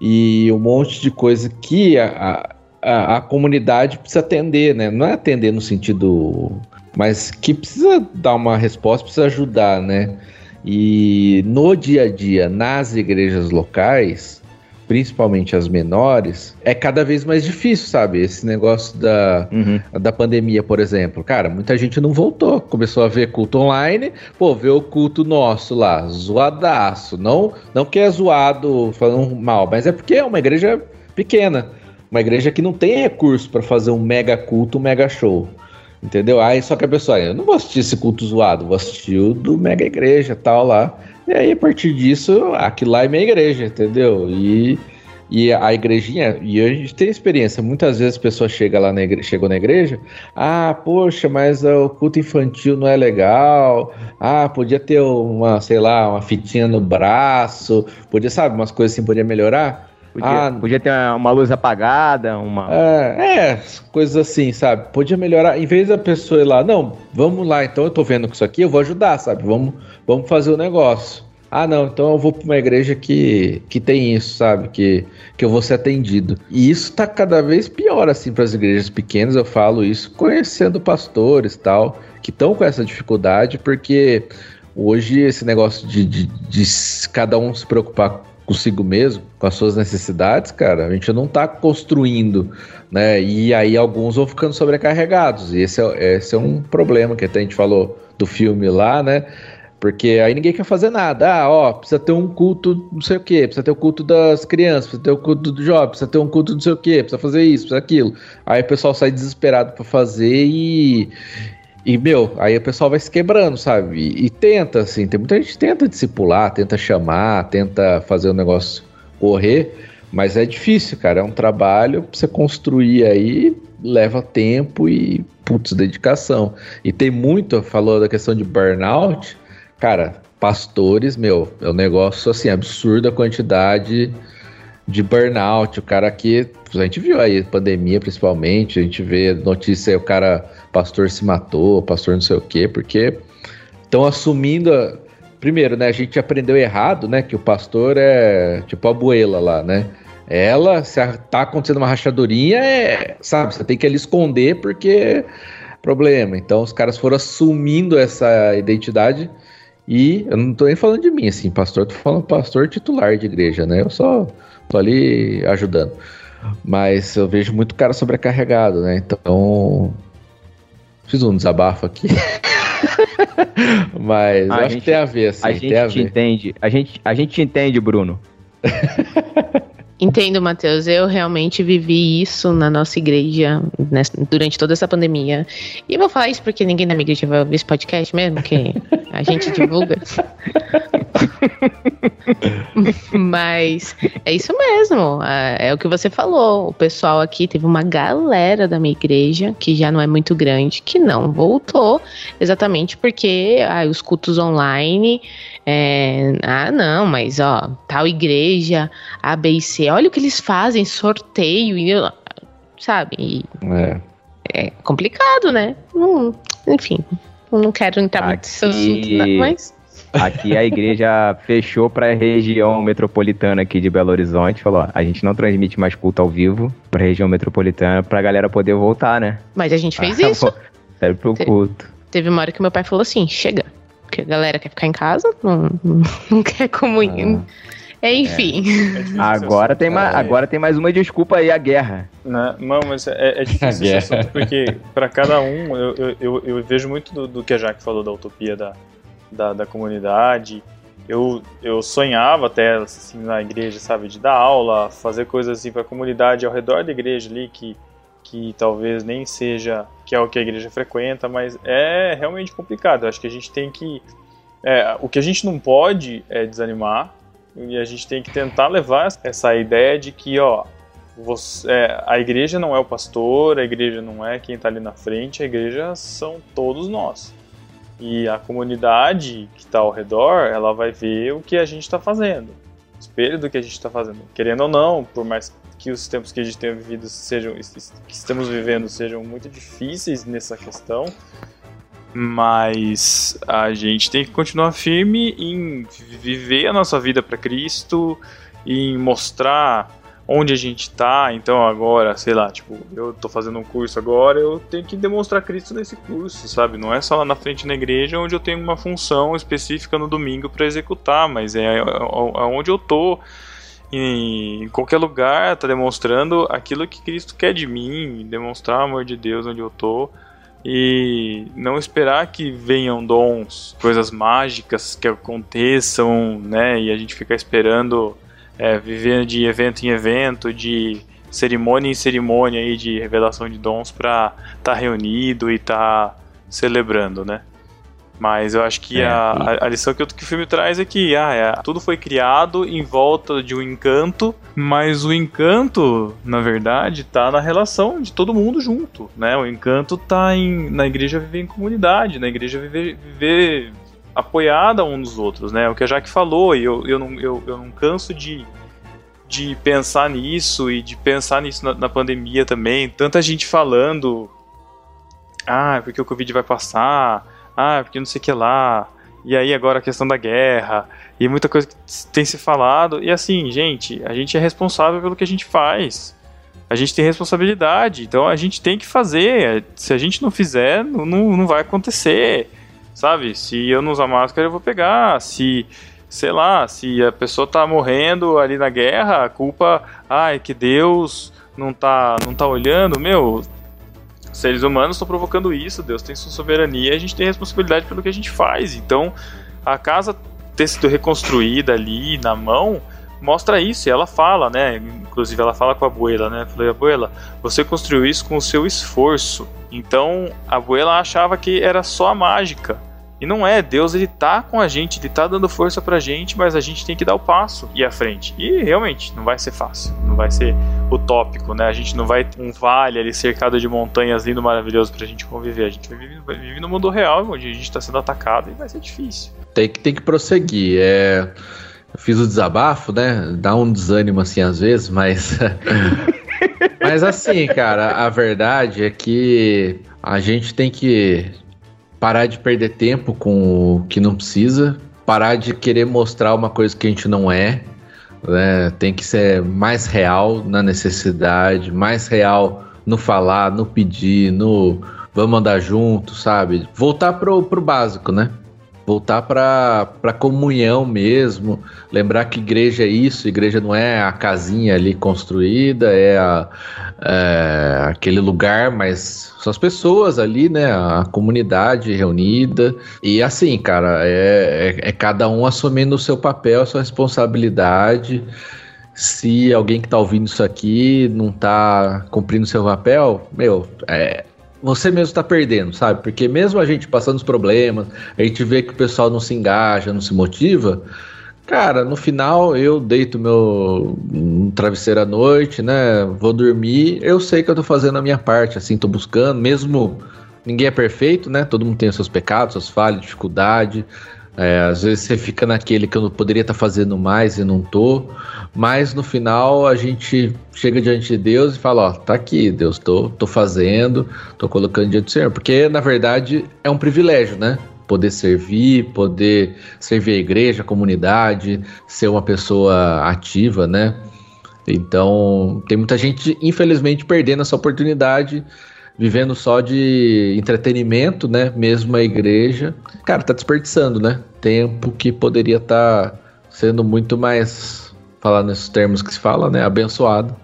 e um monte de coisa que a, a, a comunidade precisa atender, né? Não é atender no sentido. Mas que precisa dar uma resposta, precisa ajudar, né? E no dia a dia, nas igrejas locais, principalmente as menores, é cada vez mais difícil, sabe? Esse negócio da, Uhum. da pandemia, por exemplo. Cara, muita gente não voltou. Começou a ver culto online, pô, vê o culto nosso lá, zoadaço. Não, não que é zoado falando mal, mas é porque é uma igreja pequena. Uma igreja que não tem recurso para fazer um mega culto, um mega show. Entendeu? Aí só que a pessoa, eu não vou assistir esse culto zoado, vou assistir o do mega igreja tal lá. E aí, a partir disso, aquilo lá é minha igreja, entendeu? E, e a igrejinha, e a gente tem experiência, muitas vezes a pessoa chega lá na igreja, chegou na igreja, ah, poxa, mas o culto infantil não é legal, ah, podia ter uma, sei lá, uma fitinha no braço, podia, sabe, umas coisas assim, podia melhorar. Podia, Ah, podia ter uma luz apagada, uma. É, é, coisas assim, sabe? Podia melhorar. Em vez da pessoa ir lá, não, vamos lá, então eu tô vendo com isso aqui, eu vou ajudar, sabe? Vamos, vamos fazer o negócio. Ah, não, então eu vou pra uma igreja que, que tem isso, sabe? Que, que eu vou ser atendido. E isso tá cada vez pior, assim, para as igrejas pequenas. Eu falo isso conhecendo pastores e tal, que estão com essa dificuldade, porque hoje esse negócio de, de, de cada um se preocupar consigo mesmo, com as suas necessidades, cara, a gente não tá construindo, né? E aí alguns vão ficando sobrecarregados. E esse é, esse é um problema que até a gente falou do filme lá, né? Porque aí ninguém quer fazer nada. Ah, ó, precisa ter um culto não sei o quê, precisa ter o culto das crianças, precisa ter o culto do jovem, precisa ter um culto não sei o quê, precisa fazer isso, precisa aquilo. Aí o pessoal sai desesperado pra fazer e. E, meu, aí o pessoal vai se quebrando, sabe? E, e tenta, assim, tem muita gente que tenta discipular, tenta chamar, tenta fazer o negócio correr, mas é difícil, cara. É um trabalho pra você construir aí, leva tempo e, putz, dedicação. E tem muito, falou da questão de burnout, cara, pastores, meu, é um negócio, assim, absurdo a quantidade de burnout. O cara aqui, a gente viu aí, pandemia principalmente, a gente vê notícia o cara, pastor se matou, pastor não sei o quê, porque estão assumindo. a- Primeiro, né, a gente aprendeu errado, né, que o pastor é tipo a abuela lá, né? Ela, se tá acontecendo uma rachadurinha, é, sabe, você tem que ali esconder porque problema. Então os caras foram assumindo essa identidade e eu não tô nem falando de mim, assim, pastor, tô falando pastor titular de igreja, né? Eu só tô ali ajudando. Mas eu vejo muito cara sobrecarregado, né? Então. Fiz um desabafo aqui. Mas acho gente- que tem a ver, assim. a gente te ver. entende. A gente, a gente te entende, Bruno. Entendo, Matheus. Eu realmente vivi isso na nossa igreja nessa- durante toda essa pandemia. E vou falar isso porque ninguém na minha igreja vai ouvir esse podcast mesmo, que a gente divulga. Mas é isso mesmo. É, é o que você falou. O pessoal aqui teve uma galera da minha igreja, que já não é muito grande, que não voltou. Exatamente porque ah, os cultos online. é, ah, não, mas ó, tal igreja, A, B e C, olha o que eles fazem, sorteio, e sabe? E É. é complicado, né? Não- enfim, não quero entrar muito nesse Aqui- assunto, né? mas. Aqui a igreja fechou para a região metropolitana aqui de Belo Horizonte. Falou: ó, a gente não transmite mais culto ao vivo para a região metropolitana para a galera poder voltar, né? Mas a gente fez Ah, isso. Serve pro culto. Teve uma hora que meu pai falou assim: chega. Porque a galera quer ficar em casa, não, não, quer comunhão. É, enfim. É difícil Agora tem, ma- É. agora tem mais uma desculpa aí, a guerra. Né? Não, mas é, é difícil esse assunto, porque para cada um, eu, eu, eu, eu vejo muito do, do que a Jaque falou da utopia da, da, da comunidade. Eu, eu sonhava até assim, na igreja, sabe, de dar aula, fazer coisas assim para a comunidade ao redor da igreja ali, que, que talvez nem seja que é o que a igreja frequenta, mas é realmente complicado. Eu acho que a gente tem que. é, o que a gente não pode é desanimar, e a gente tem que tentar levar essa ideia de que, ó, você- é, a igreja não é o pastor, a igreja não é quem está ali na frente, a igreja são todos nós. E a comunidade que está ao redor, ela vai ver o que a gente está fazendo, o espelho do que a gente está fazendo. Querendo ou não, por mais que os tempos que a gente tenha vivido sejam, que estamos vivendo sejam muito difíceis nessa questão, mas a gente tem que continuar firme em viver a nossa vida para Cristo, em mostrar onde a gente tá. Então agora, sei lá, tipo, eu tô fazendo um curso agora, eu tenho que demonstrar Cristo nesse curso, sabe? Não é só lá na frente na igreja onde eu tenho uma função específica no domingo para executar, mas é aonde eu tô. Em qualquer lugar, tá demonstrando aquilo que Cristo quer de mim, demonstrar o amor de Deus onde eu tô e não esperar que venham dons, coisas mágicas que aconteçam, né? E a gente ficar esperando é, viver de evento em evento, de cerimônia em cerimônia aí de revelação de dons para estar tá reunido e estar tá celebrando, né? Mas eu acho que É, a, a, lição que o, que o filme traz é que ah, é, tudo foi criado em volta de um encanto, mas o encanto, na verdade, tá na relação de todo mundo junto, né? O encanto tá em, na igreja viver em comunidade, na igreja viver, viver apoiada um nos outros, né? O que a Jaque falou, e eu, eu, não, eu, eu não canso de, de pensar nisso e de pensar nisso na, na pandemia também. Tanta gente falando, ah, porque o Covid vai passar, ah, porque não sei o que lá, e aí agora a questão da guerra, e muita coisa que tem se falado, e assim, gente, a gente é responsável pelo que a gente faz. A gente tem responsabilidade, então a gente tem que fazer. Se a gente não fizer, não, não vai acontecer. Sabe? Se eu não usar máscara, eu vou pegar. Se, sei lá, se a pessoa tá morrendo ali na guerra, a culpa, ai, que Deus não tá, não tá olhando, meu, seres humanos estão provocando isso, Deus tem sua soberania, a gente tem responsabilidade pelo que a gente faz. Então, a casa ter sido reconstruída ali na mão mostra isso, e ela fala, né? Inclusive ela fala com a abuela, né? Falei, abuela, você construiu isso com o seu esforço. Então, a abuela achava que era só a mágica. E não é, Deus ele tá com a gente, ele tá dando força pra gente, mas a gente tem que dar o passo e ir à frente. E realmente, não vai ser fácil, não vai ser utópico, né? A gente não vai ter um vale ali cercado de montanhas lindo, maravilhoso pra gente conviver. A gente vai viver no mundo real, onde a gente tá sendo atacado e vai ser difícil. Tem que, tem que prosseguir. É, eu fiz o desabafo, né? Dá um desânimo assim às vezes, mas. mas assim, cara, a verdade é que a gente tem que parar de perder tempo com o que não precisa, parar de querer mostrar uma coisa que a gente não é, né? Tem que ser mais real na necessidade, mais real no falar, no pedir, no vamos andar junto, sabe? Voltar pro, pro básico, né? Voltar para a comunhão mesmo, lembrar que igreja é isso, igreja não é a casinha ali construída, é, a, é aquele lugar, mas são as pessoas ali, né? A comunidade reunida. E assim, cara, é, é, é cada um assumindo o seu papel, a sua responsabilidade, Se alguém que tá ouvindo isso aqui não tá cumprindo seu papel, meu, é, você mesmo tá perdendo, sabe? Porque mesmo a gente passando os problemas, a gente vê que o pessoal não se engaja, não se motiva. Cara, no final eu deito meu travesseiro à noite, né? Vou dormir. Eu sei que eu tô fazendo a minha parte, assim, tô buscando, mesmo ninguém é perfeito, né? Todo mundo tem os seus pecados, suas falhas, dificuldade. É, às vezes você fica naquele que eu poderia estar fazendo mais e não tô. Mas no final a gente chega diante de Deus e fala, ó, tá aqui, Deus, tô, tô fazendo, tô colocando diante do Senhor. Porque, na verdade, é um privilégio, né? poder servir, poder servir a igreja, a comunidade, ser uma pessoa ativa, né? Então, tem muita gente, infelizmente, perdendo essa oportunidade, vivendo só de entretenimento, né? Mesmo a igreja. Cara, tá desperdiçando, né? Tempo que poderia estar tá sendo muito mais, falar nesses termos que se fala, né? Abençoado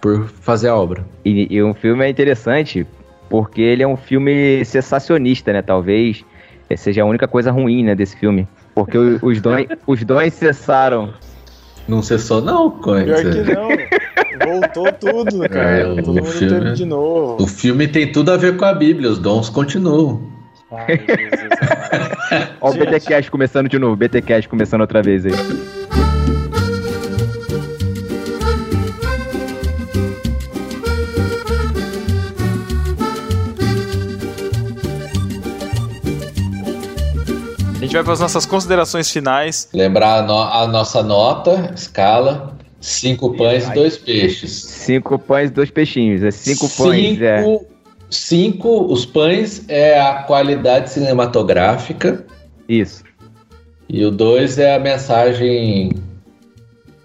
por fazer a obra. E, e um filme é interessante porque ele é um filme sensacionista, né? Talvez seja a única coisa ruim, né, desse filme. Porque os dons, os dons cessaram. Não cessou, não, Pior que não. Voltou tudo, cara. É, Todo mundo filme, teve de novo. O filme tem tudo a ver com a Bíblia, os dons continuam. Ai, Olha o BTCast começando de novo, BTCast começando outra vez aí. Gente vai para as nossas considerações finais. Lembrar a, no a nossa nota, escala. Cinco pães e dois peixes. Cinco pães e dois peixinhos. É cinco, cinco pães. É. Cinco, os pães é a qualidade cinematográfica. Isso. E o dois é a mensagem.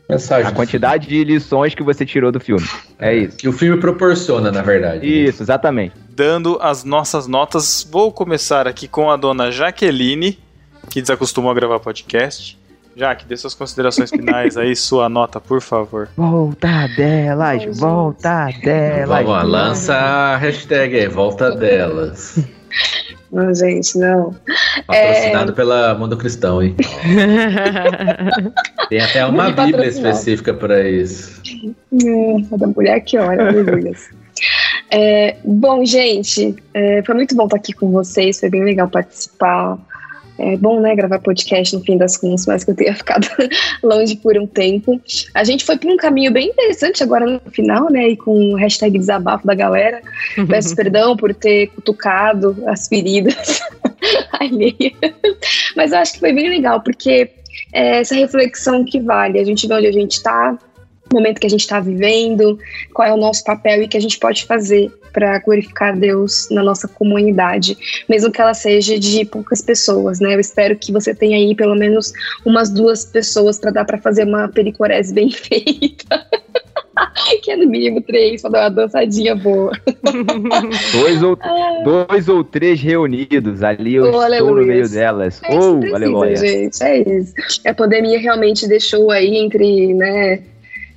Mensagem. A quantidade filme. de lições que você tirou do filme. É, é isso. Que o filme proporciona, na verdade. Isso, né? exatamente. Dando as nossas notas, vou começar aqui com a dona Jaqueline que desacostumou a gravar podcast. Jaque, dê suas considerações finais aí, sua nota, por favor. Volta delas, volta delas. Vamos lá, lança a hashtag aí, volta delas. Não, gente, não. Patrocinado é... pela Mundo Cristão, hein? Tem até uma Bíblia específica para isso. É, da mulher que olha, aleluia. É, bom, gente, é, foi muito bom estar aqui com vocês, foi bem legal participar. É bom, né, gravar podcast no fim das contas, mas que eu tenha ficado longe por um tempo. A gente foi por um caminho bem interessante agora no final, né, e com o hashtag desabafo da galera. Peço perdão por ter cutucado as feridas alheias. Mas eu acho que foi bem legal, porque é essa reflexão que vale. A gente vê onde a gente está, momento que a gente está vivendo, qual é o nosso papel e o que a gente pode fazer para glorificar Deus na nossa comunidade, mesmo que ela seja de poucas pessoas, né? Eu espero que você tenha aí pelo menos umas duas pessoas para dar para fazer uma pericorese bem feita. que é no mínimo três, para dar uma dançadinha boa. dois, ou, ah. dois ou três reunidos, ali eu oh, estou no meio delas. É oh, precisa, aleluia. gente, é isso. A pandemia realmente deixou aí entre, né,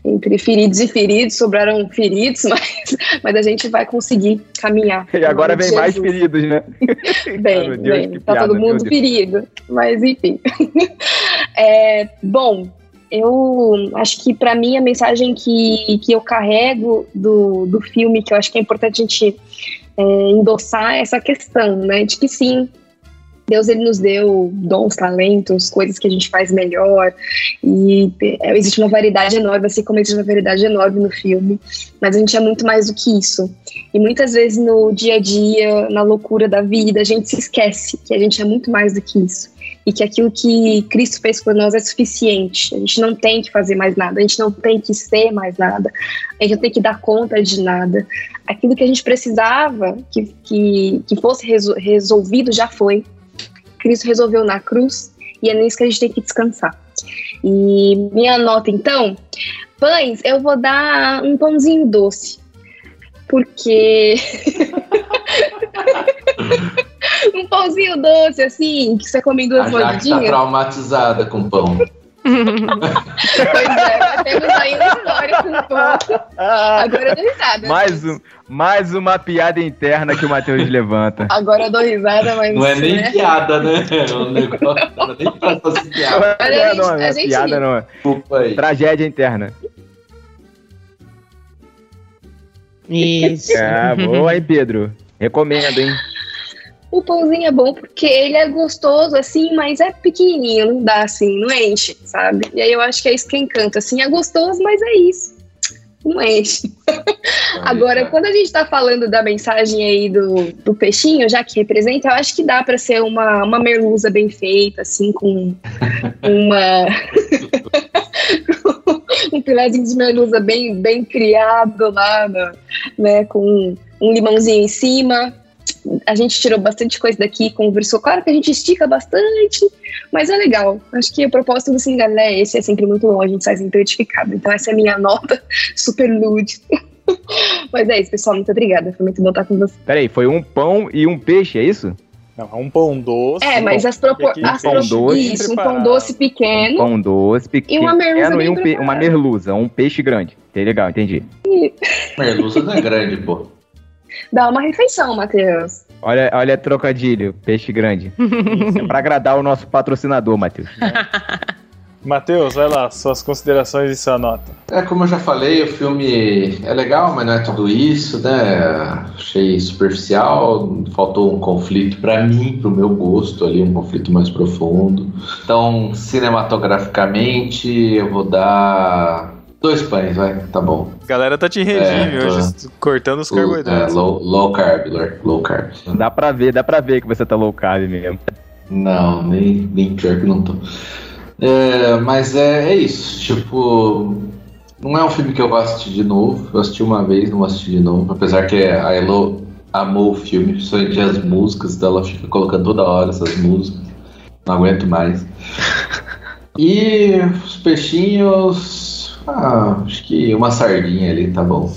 entre feridos e feridos, sobraram feridos, mas, mas a gente vai conseguir caminhar. E agora vem mais feridos, né? bem, Deus, bem tá todo mundo ferido, mas enfim. é, bom, eu acho que para mim a mensagem que, que eu carrego do, do filme, que eu acho que é importante a gente é, endossar essa questão, né, de que sim, Deus ele nos deu dons, talentos, coisas que a gente faz melhor e é, existe uma variedade enorme, assim como existe uma variedade enorme no filme, mas a gente é muito mais do que isso. E muitas vezes no dia a dia, na loucura da vida, a gente se esquece que a gente é muito mais do que isso e que aquilo que Cristo fez por nós é suficiente. A gente não tem que fazer mais nada, a gente não tem que ser mais nada, a gente não tem que dar conta de nada. Aquilo que a gente precisava que, que, que fosse resolvido já foi. Cristo resolveu na cruz e é nisso que a gente tem que descansar. E minha nota, então, pães, eu vou dar um pãozinho doce. Porque. um pãozinho doce, assim, que você come duas mordidinhas. Tá traumatizada com pão pois é, temos ainda histórias no ponto. Agora eu dou risada. Mais, um, mais uma piada interna que o Matheus levanta. Agora eu dou risada, mas. Não é nem né? piada, né? É não é nem piada. Olha, é, não, é piada, não. Desculpa aí. Tragédia interna. Isso. Ah, boa, hein, Pedro? Recomendo, hein? O pãozinho é bom porque ele é gostoso, assim, mas é pequenininho, não dá assim, não enche, sabe? E aí eu acho que é isso que encanta, assim, é gostoso, mas é isso. Não enche. Agora, quando a gente tá falando da mensagem aí do, do peixinho, já que representa, eu acho que dá para ser uma, uma merluza bem feita, assim, com uma. um filézinho de merluza bem, bem criado lá, no- né? Com um limãozinho em cima. A gente tirou bastante coisa daqui, conversou. Claro que a gente estica bastante, mas é legal. Acho que o propósito do Singalé é esse, é sempre muito bom, a gente sai sempre identificado. Então essa é a minha nota super nude. mas é isso, pessoal, muito obrigada. Foi muito bom estar com você. Peraí, foi um pão e um peixe, é isso? Não, é um pão doce. É, mas as E proporções. aquele pão doce Isso, um pão doce pequeno. Pão doce, pequeno uma merluza e um pe- uma merluza, um peixe grande. Legal, entendi. Merluza não é grande, pô. Dá uma refeição, Matheus. Olha, olha trocadilho, peixe grande. é pra agradar o nosso patrocinador, Matheus. Matheus, vai lá, suas considerações e sua nota. É, como eu já falei, o filme é legal, mas não é tudo isso, né? Achei superficial, faltou um conflito pra mim, pro meu gosto ali, um conflito mais profundo. Então, cinematograficamente, eu vou dar dois pães, vai, tá bom. A galera tá te em regime É, tô- hoje, cortando os Low, é, carboidratos. low, low carb, low- low carb. Dá pra ver, dá pra ver que você tá low carb mesmo. Não, nem, nem pior que não tô. É, mas é, é isso. Tipo, não é um filme que eu vou assistir de novo. Eu assisti uma vez, não vou assistir de novo. Apesar que a Elo amou o filme, principalmente as músicas, então ela fica colocando toda hora essas músicas. Não aguento mais. E os peixinhos. Ah, acho que uma sardinha ali tá bom.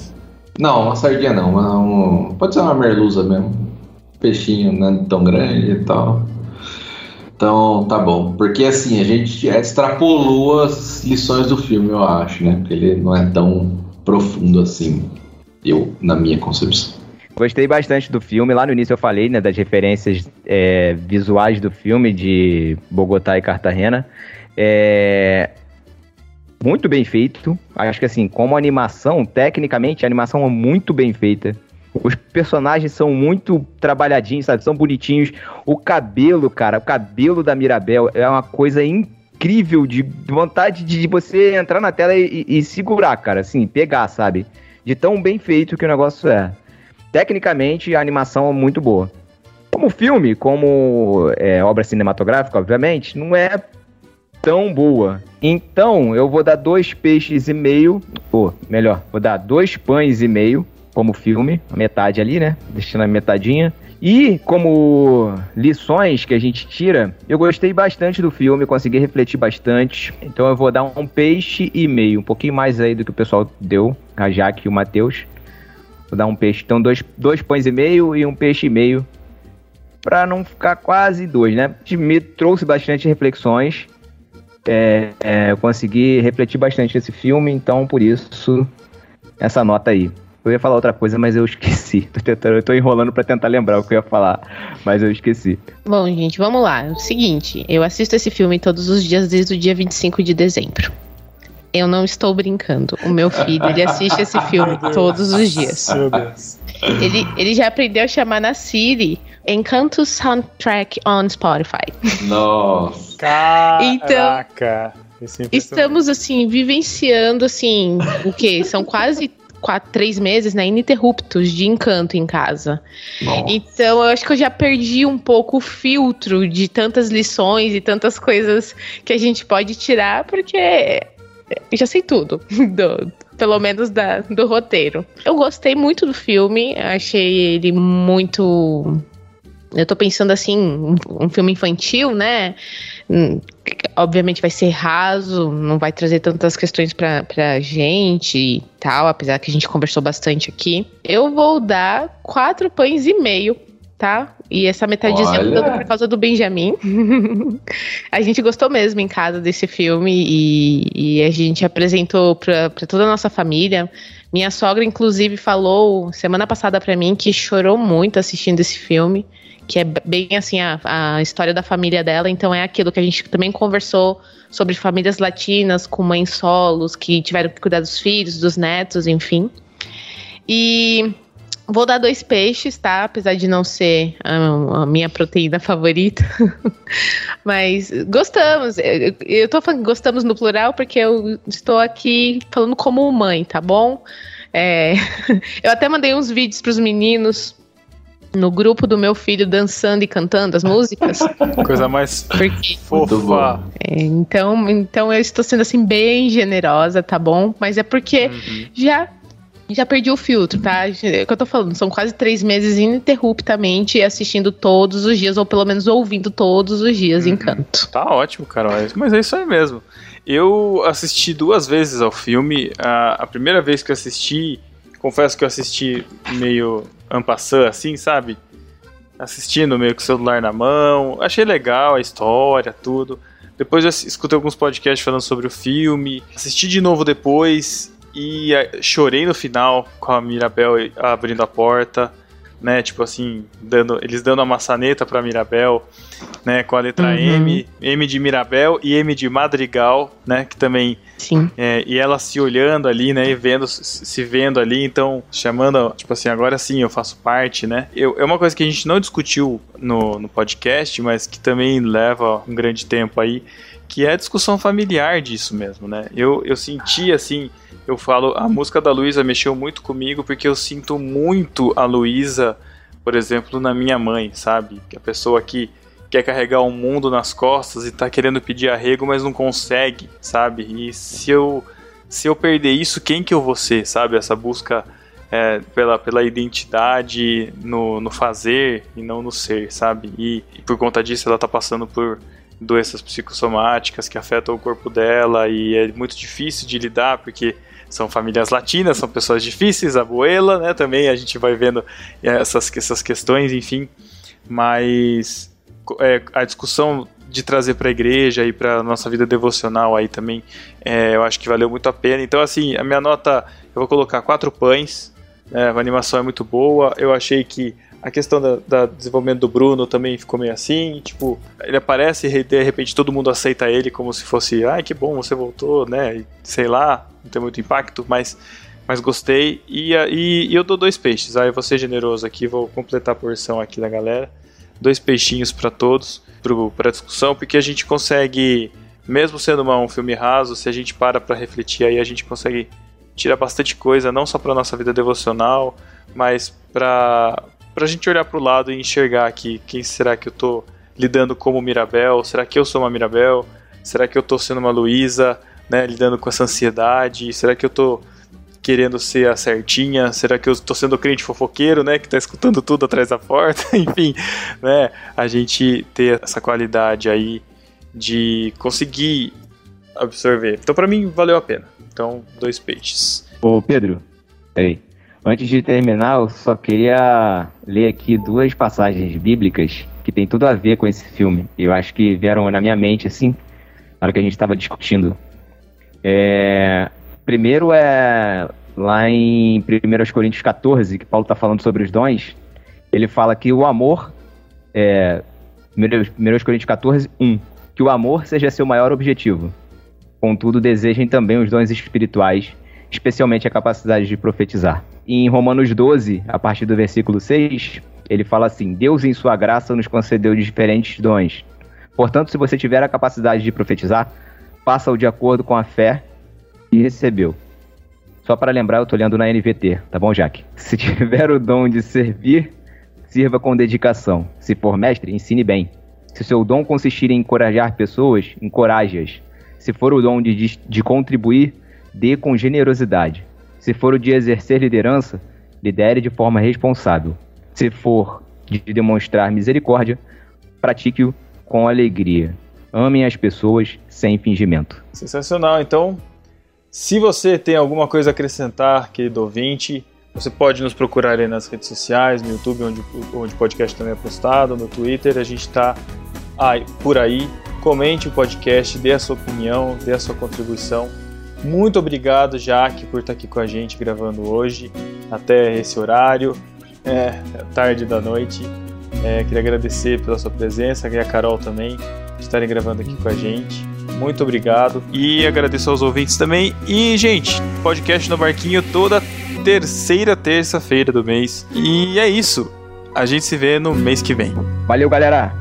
Não, uma sardinha não. uma- um- pode ser uma merluza mesmo. Peixinho não é tão grande e tal. Então, tá bom. Porque assim, a gente extrapolou as lições do filme, eu acho, né? Porque ele não é tão profundo assim, eu, na minha concepção. Gostei bastante do filme. Lá no início eu falei, né, das referências é, visuais do filme de Bogotá e Cartagena. É, muito bem feito. Acho que assim, como animação, tecnicamente, a animação é muito bem feita. Os personagens são muito trabalhadinhos, sabe? São bonitinhos. O cabelo, cara, o cabelo da Mirabel é uma coisa incrível de vontade de você entrar na tela e, e segurar, cara, assim, pegar, sabe? De tão bem feito que o negócio é. Tecnicamente, a animação é muito boa. Como filme, como é, obra cinematográfica, obviamente, não é tão boa. Então, eu vou dar dois peixes e meio, ou melhor, vou dar dois pães e meio como filme, metade ali, né? Deixando a metadinha. E como lições que a gente tira, eu gostei bastante do filme, consegui refletir bastante. Então eu vou dar um peixe e meio, um pouquinho mais aí do que o pessoal deu, a Jaque e o Matheus. Vou dar um peixe, então dois, dois pães e meio e um peixe e meio. Pra não ficar quase dois, né? Me trouxe bastante reflexões. É, é, eu consegui refletir bastante esse filme, então por isso essa nota aí. Eu ia falar outra coisa, mas eu esqueci. Tô tentando, eu tô enrolando pra tentar lembrar o que eu ia falar, mas eu esqueci. Bom, gente, vamos lá. O seguinte, eu assisto esse filme todos os dias desde o dia 25 de dezembro. Eu não estou brincando. O meu filho, ele assiste esse filme todos os dias. Meu Deus. Ele, ele já aprendeu a chamar na Siri Encanto Soundtrack on Spotify. Nossa. Caraca. Esse é impressionante. Estamos, assim, vivenciando, assim, o quê? São quase quatro, três meses, né, ininterruptos de encanto em casa. Nossa. Então, eu acho que eu já perdi um pouco o filtro de tantas lições e tantas coisas que a gente pode tirar, porque eu já sei tudo, do- pelo menos da, do roteiro. Eu gostei muito do filme, achei ele muito. Eu tô pensando assim, um, um filme infantil, né? Hum, Obviamente vai ser raso, não vai trazer tantas questões pra, pra gente e tal, apesar que a gente conversou bastante aqui. Eu vou dar quatro pães e meio, tá? E essa metadezinha Olha. toda por causa do Benjamin. a gente gostou mesmo em casa desse filme e, e a gente apresentou pra, pra toda a nossa família. Minha sogra, inclusive, falou semana passada pra mim que chorou muito assistindo esse filme que é bem assim a, a história da família dela, então é aquilo que a gente também conversou sobre famílias latinas com mães solos que tiveram que cuidar dos filhos, dos netos, enfim. E vou dar dois peixes, tá? Apesar de não ser a, a minha proteína favorita. Mas gostamos. Eu, eu tô falando gostamos no plural porque eu estou aqui falando como mãe, tá bom? É, eu até mandei uns vídeos pros meninos no grupo do meu filho dançando e cantando as músicas. Coisa mais Porque, fofa. é, então, então eu estou sendo assim bem generosa, tá bom? Mas é porque Uhum. já já perdi o filtro, tá? É o que eu tô falando, são quase três meses ininterruptamente assistindo todos os dias, ou pelo menos ouvindo todos os dias Encanto. Tá ótimo, Carol. Mas é isso aí mesmo. Eu assisti duas vezes ao filme. A, a primeira vez que eu assisti, confesso que eu assisti meio ampassant, assim, sabe? Assistindo meio com o celular na mão. Achei legal a história, tudo. Depois eu escutei alguns podcasts falando sobre o filme. Assisti de novo depois e eh, chorei no final com a Mirabel abrindo a porta. Né, tipo assim, dando, eles dando a maçaneta pra Mirabel, né, com a letra Uhum. M, M de Mirabel e M de Madrigal, né, que também Sim. é, e ela se olhando ali, né, e vendo, se se vendo ali, então chamando, tipo assim, agora sim eu faço parte, né. Eu, é uma coisa que a gente não discutiu no, no podcast, mas que também leva um grande tempo aí, que é a discussão familiar disso mesmo, né. Eu, eu senti, assim, eu falo, a música da Luísa mexeu muito comigo, porque eu sinto muito a Luísa, por exemplo, na minha mãe, sabe, que a pessoa que quer carregar o mundo nas costas e tá querendo pedir arrego, mas não consegue, sabe? E se eu se eu perder isso, quem que eu vou ser, sabe? Essa busca é, pela, pela identidade no, no fazer e não no ser, sabe? E, e por conta disso ela tá passando por doenças psicossomáticas que afetam o corpo dela e é muito difícil de lidar porque são famílias latinas, são pessoas difíceis, a abuela, né? Também a gente vai vendo essas, essas questões, enfim. Mas é, a discussão de trazer para a igreja e para nossa vida devocional aí também, é, eu acho que valeu muito a pena. Então, assim, a minha nota, eu vou colocar quatro pães. né, a animação é muito boa. Eu achei que a questão da desenvolvimento do Bruno também ficou meio assim, tipo, ele aparece e de repente todo mundo aceita ele como se fosse, ai que bom, você voltou, né? E, sei lá, não tem muito impacto, mas mas gostei. E, e, e eu dou dois peixes. Aí eu vou ser generoso aqui, vou completar a porção aqui da galera. Dois peixinhos para todos, para discussão, porque a gente consegue, mesmo sendo uma- um filme raso, se a gente para para refletir aí, a gente consegue tirar bastante coisa, não só para nossa vida devocional, mas para a gente olhar para o lado e enxergar aqui quem será que eu tô lidando como Mirabel? Será que eu sou uma Mirabel? Será que eu tô sendo uma Luísa, né, lidando com essa ansiedade? Será que eu tô querendo ser a certinha? Será que eu tô sendo o crente fofoqueiro, né, que tá escutando tudo atrás da porta? Enfim, né, a gente ter essa qualidade aí de conseguir absorver. Então, para mim, valeu a pena. Então, dois peixes. Ô, Pedro, peraí. Antes de terminar, eu só queria ler aqui duas passagens bíblicas que tem tudo a ver com esse filme. Eu acho que vieram na minha mente, assim, na hora que a gente estava discutindo. É, Primeiro é lá em 1 Coríntios 14, que Paulo está falando sobre os dons. Ele fala que o amor, é, 1 Coríntios 14, 1, que o amor seja seu maior objetivo. Contudo, desejem também os dons espirituais, especialmente a capacidade de profetizar. Em Romanos 12, a partir do versículo 6, ele fala assim: Deus, em sua graça, nos concedeu diferentes dons. Portanto, se você tiver a capacidade de profetizar, faça-o de acordo com a fé que recebeu. Só para lembrar, eu tô lendo na NVT, tá bom, Jaque? Se tiver o dom de servir, sirva com dedicação. Se for mestre, ensine bem. Se seu dom consistir em encorajar pessoas, encoraje-as. Se for o dom de, de contribuir, dê com generosidade. Se for o de exercer liderança, lidere de forma responsável. Se for de demonstrar misericórdia, pratique-o com alegria. Amem as pessoas sem fingimento. Sensacional. Então, se você tem alguma coisa a acrescentar, querido ouvinte, você pode nos procurar aí nas redes sociais, no YouTube, onde, onde o podcast também é postado, no Twitter, a gente está por aí. Comente o podcast, dê a sua opinião, dê a sua contribuição. Muito obrigado, Jaque, por estar aqui com a gente gravando hoje, até esse horário, é, tarde da noite. É, queria agradecer pela sua presença, e a Carol também, de estarem gravando aqui com a gente. Muito obrigado. E agradeço aos ouvintes também. E, gente, podcast no Barquinho toda terceira terça-feira do mês. E é isso. A gente se vê no mês que vem. Valeu, galera.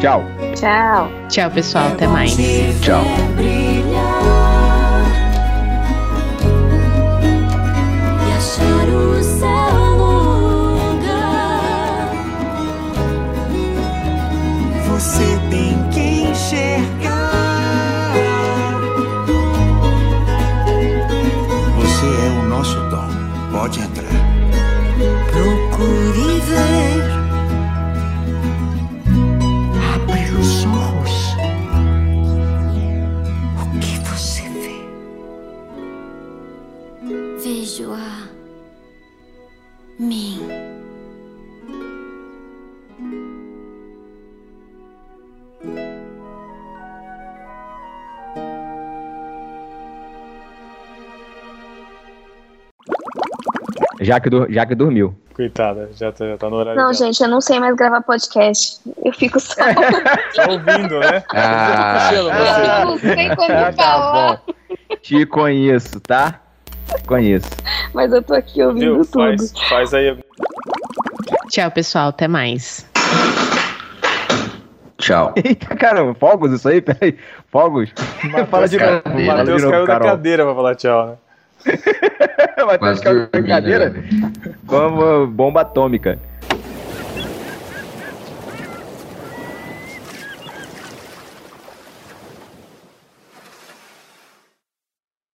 Tchau. Tchau. Tchau, pessoal. Até mais. Tchau. Já que, já que dormiu. Coitada, já tá, já tá no horário. Não, dela. gente, eu não sei mais gravar podcast. Eu fico só. Tá ouvindo, né? Ah, eu não sei como tá falar. Te conheço, tá? Conheço. Mas eu tô aqui ouvindo Viu? tudo. Faz, faz aí. Tchau, pessoal. Até mais. Tchau. Eita, caramba, fogos isso aí? Peraí. Fogos? Fala de novo. Matheus caiu da cadeira pra falar tchau, né? Da dormi, cadeira. né? Como bomba atômica.